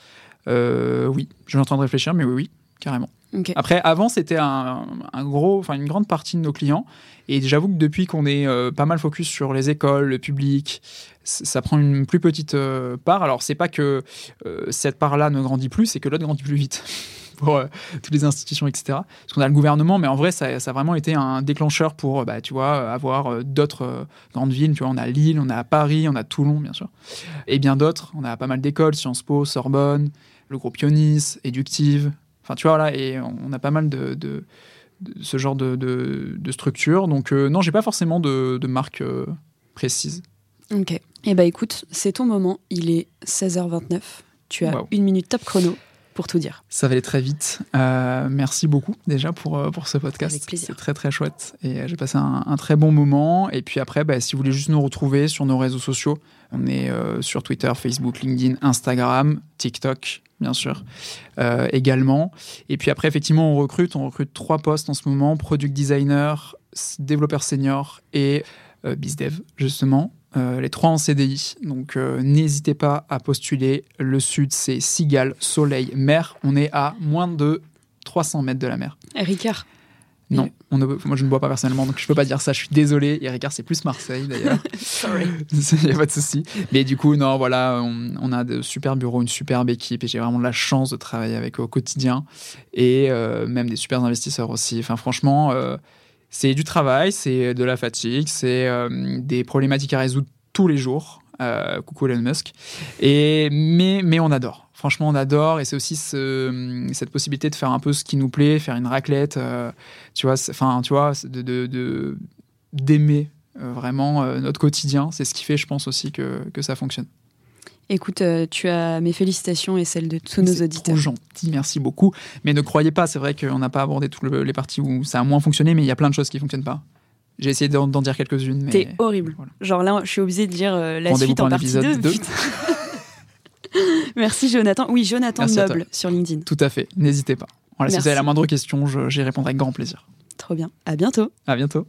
Oui, je suis en train de réfléchir, mais oui, oui, carrément. Après, avant, c'était un, gros, enfin une grande partie de nos clients. Et j'avoue que depuis qu'on est euh, pas mal focus sur les écoles, le public, ça prend une plus petite euh, part. Alors, c'est pas que euh, cette part-là ne grandit plus, c'est que l'autre grandit plus vite pour toutes les institutions, etc. Parce qu'on a le gouvernement, mais en vrai, ça, a vraiment été un déclencheur pour, bah, tu vois, avoir d'autres grandes villes. Tu vois, on a Lille, on a Paris, on a Toulon, bien sûr, et bien d'autres. On a pas mal d'écoles, Sciences Po, Sorbonne, le groupe Ionis, Éductive. Enfin, tu vois, là, et on a pas mal de, de- de ce genre de, structures. Donc, euh, non, j'ai pas forcément de, marque euh, précise. Ok. Eh bah écoute, c'est ton moment. Il est 16h29. Tu as une minute top chrono pour tout dire. Ça va aller très vite. Euh, merci beaucoup déjà pour, euh, pour ce podcast. Avec plaisir. C'est très très chouette et euh, j'ai passé un, un très bon moment. Et puis après, bah, si vous voulez juste nous retrouver sur nos réseaux sociaux, on est euh, sur Twitter, Facebook, LinkedIn, Instagram, TikTok, bien sûr, euh, également. Et puis après, effectivement, on recrute. On recrute trois postes en ce moment product designer, développeur senior et euh, bizdev, justement. Euh, les trois en CDI. Donc euh, n'hésitez pas à postuler. Le sud, c'est Cigale, Soleil, Mer. On est à moins de 300 mètres de la mer. Ricard. Non, on ne- moi je ne bois pas personnellement, donc je peux pas dire ça. Je suis désolé. Et Ricard, c'est plus Marseille d'ailleurs. Sorry. Il n'y a pas de souci. Mais du coup, non, voilà, on, on a de super bureaux, une superbe équipe et j'ai vraiment de la chance de travailler avec eux au quotidien et euh, même des super investisseurs aussi. Enfin, franchement, euh, c'est du travail, c'est de la fatigue, c'est euh, des problématiques à résoudre tous les jours. Coucou Elon Musk. Et, mais, mais on adore. Franchement, on adore. Et c'est aussi ce- cette possibilité de faire un peu ce qui nous plaît, faire une raclette, euh, tu vois, enfin, tu vois, de, d'aimer euh, vraiment euh, notre quotidien. C'est ce qui fait, je pense aussi, que, que ça fonctionne. Écoute, tu as mes félicitations et celles de tous nos C'est auditeurs. trop gentil, merci beaucoup. Mais ne croyez pas, c'est vrai qu'on n'a pas abordé toutes le- les parties où ça a moins fonctionné, mais il y a plein de choses qui ne fonctionnent pas. J'ai essayé d'en, dire quelques-unes, mais T'es horrible. voilà. Genre là, je suis obligée de dire euh, la suite en partie épisode 2. Merci Jonathan. Oui, Jonathan Merci Noble sur LinkedIn. tout à fait, n'hésitez pas. Voilà, si vous avez la moindre question, j'y répondrai avec grand plaisir. Trop bien. À bientôt. À bientôt.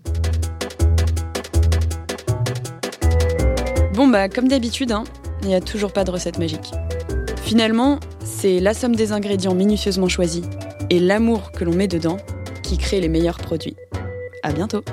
Bon bah comme d'habitude, hein, il n'y a toujours pas de recette magique. Finalement, c'est la somme des ingrédients minutieusement choisis et l'amour que l'on met dedans qui crée les meilleurs produits. À bientôt.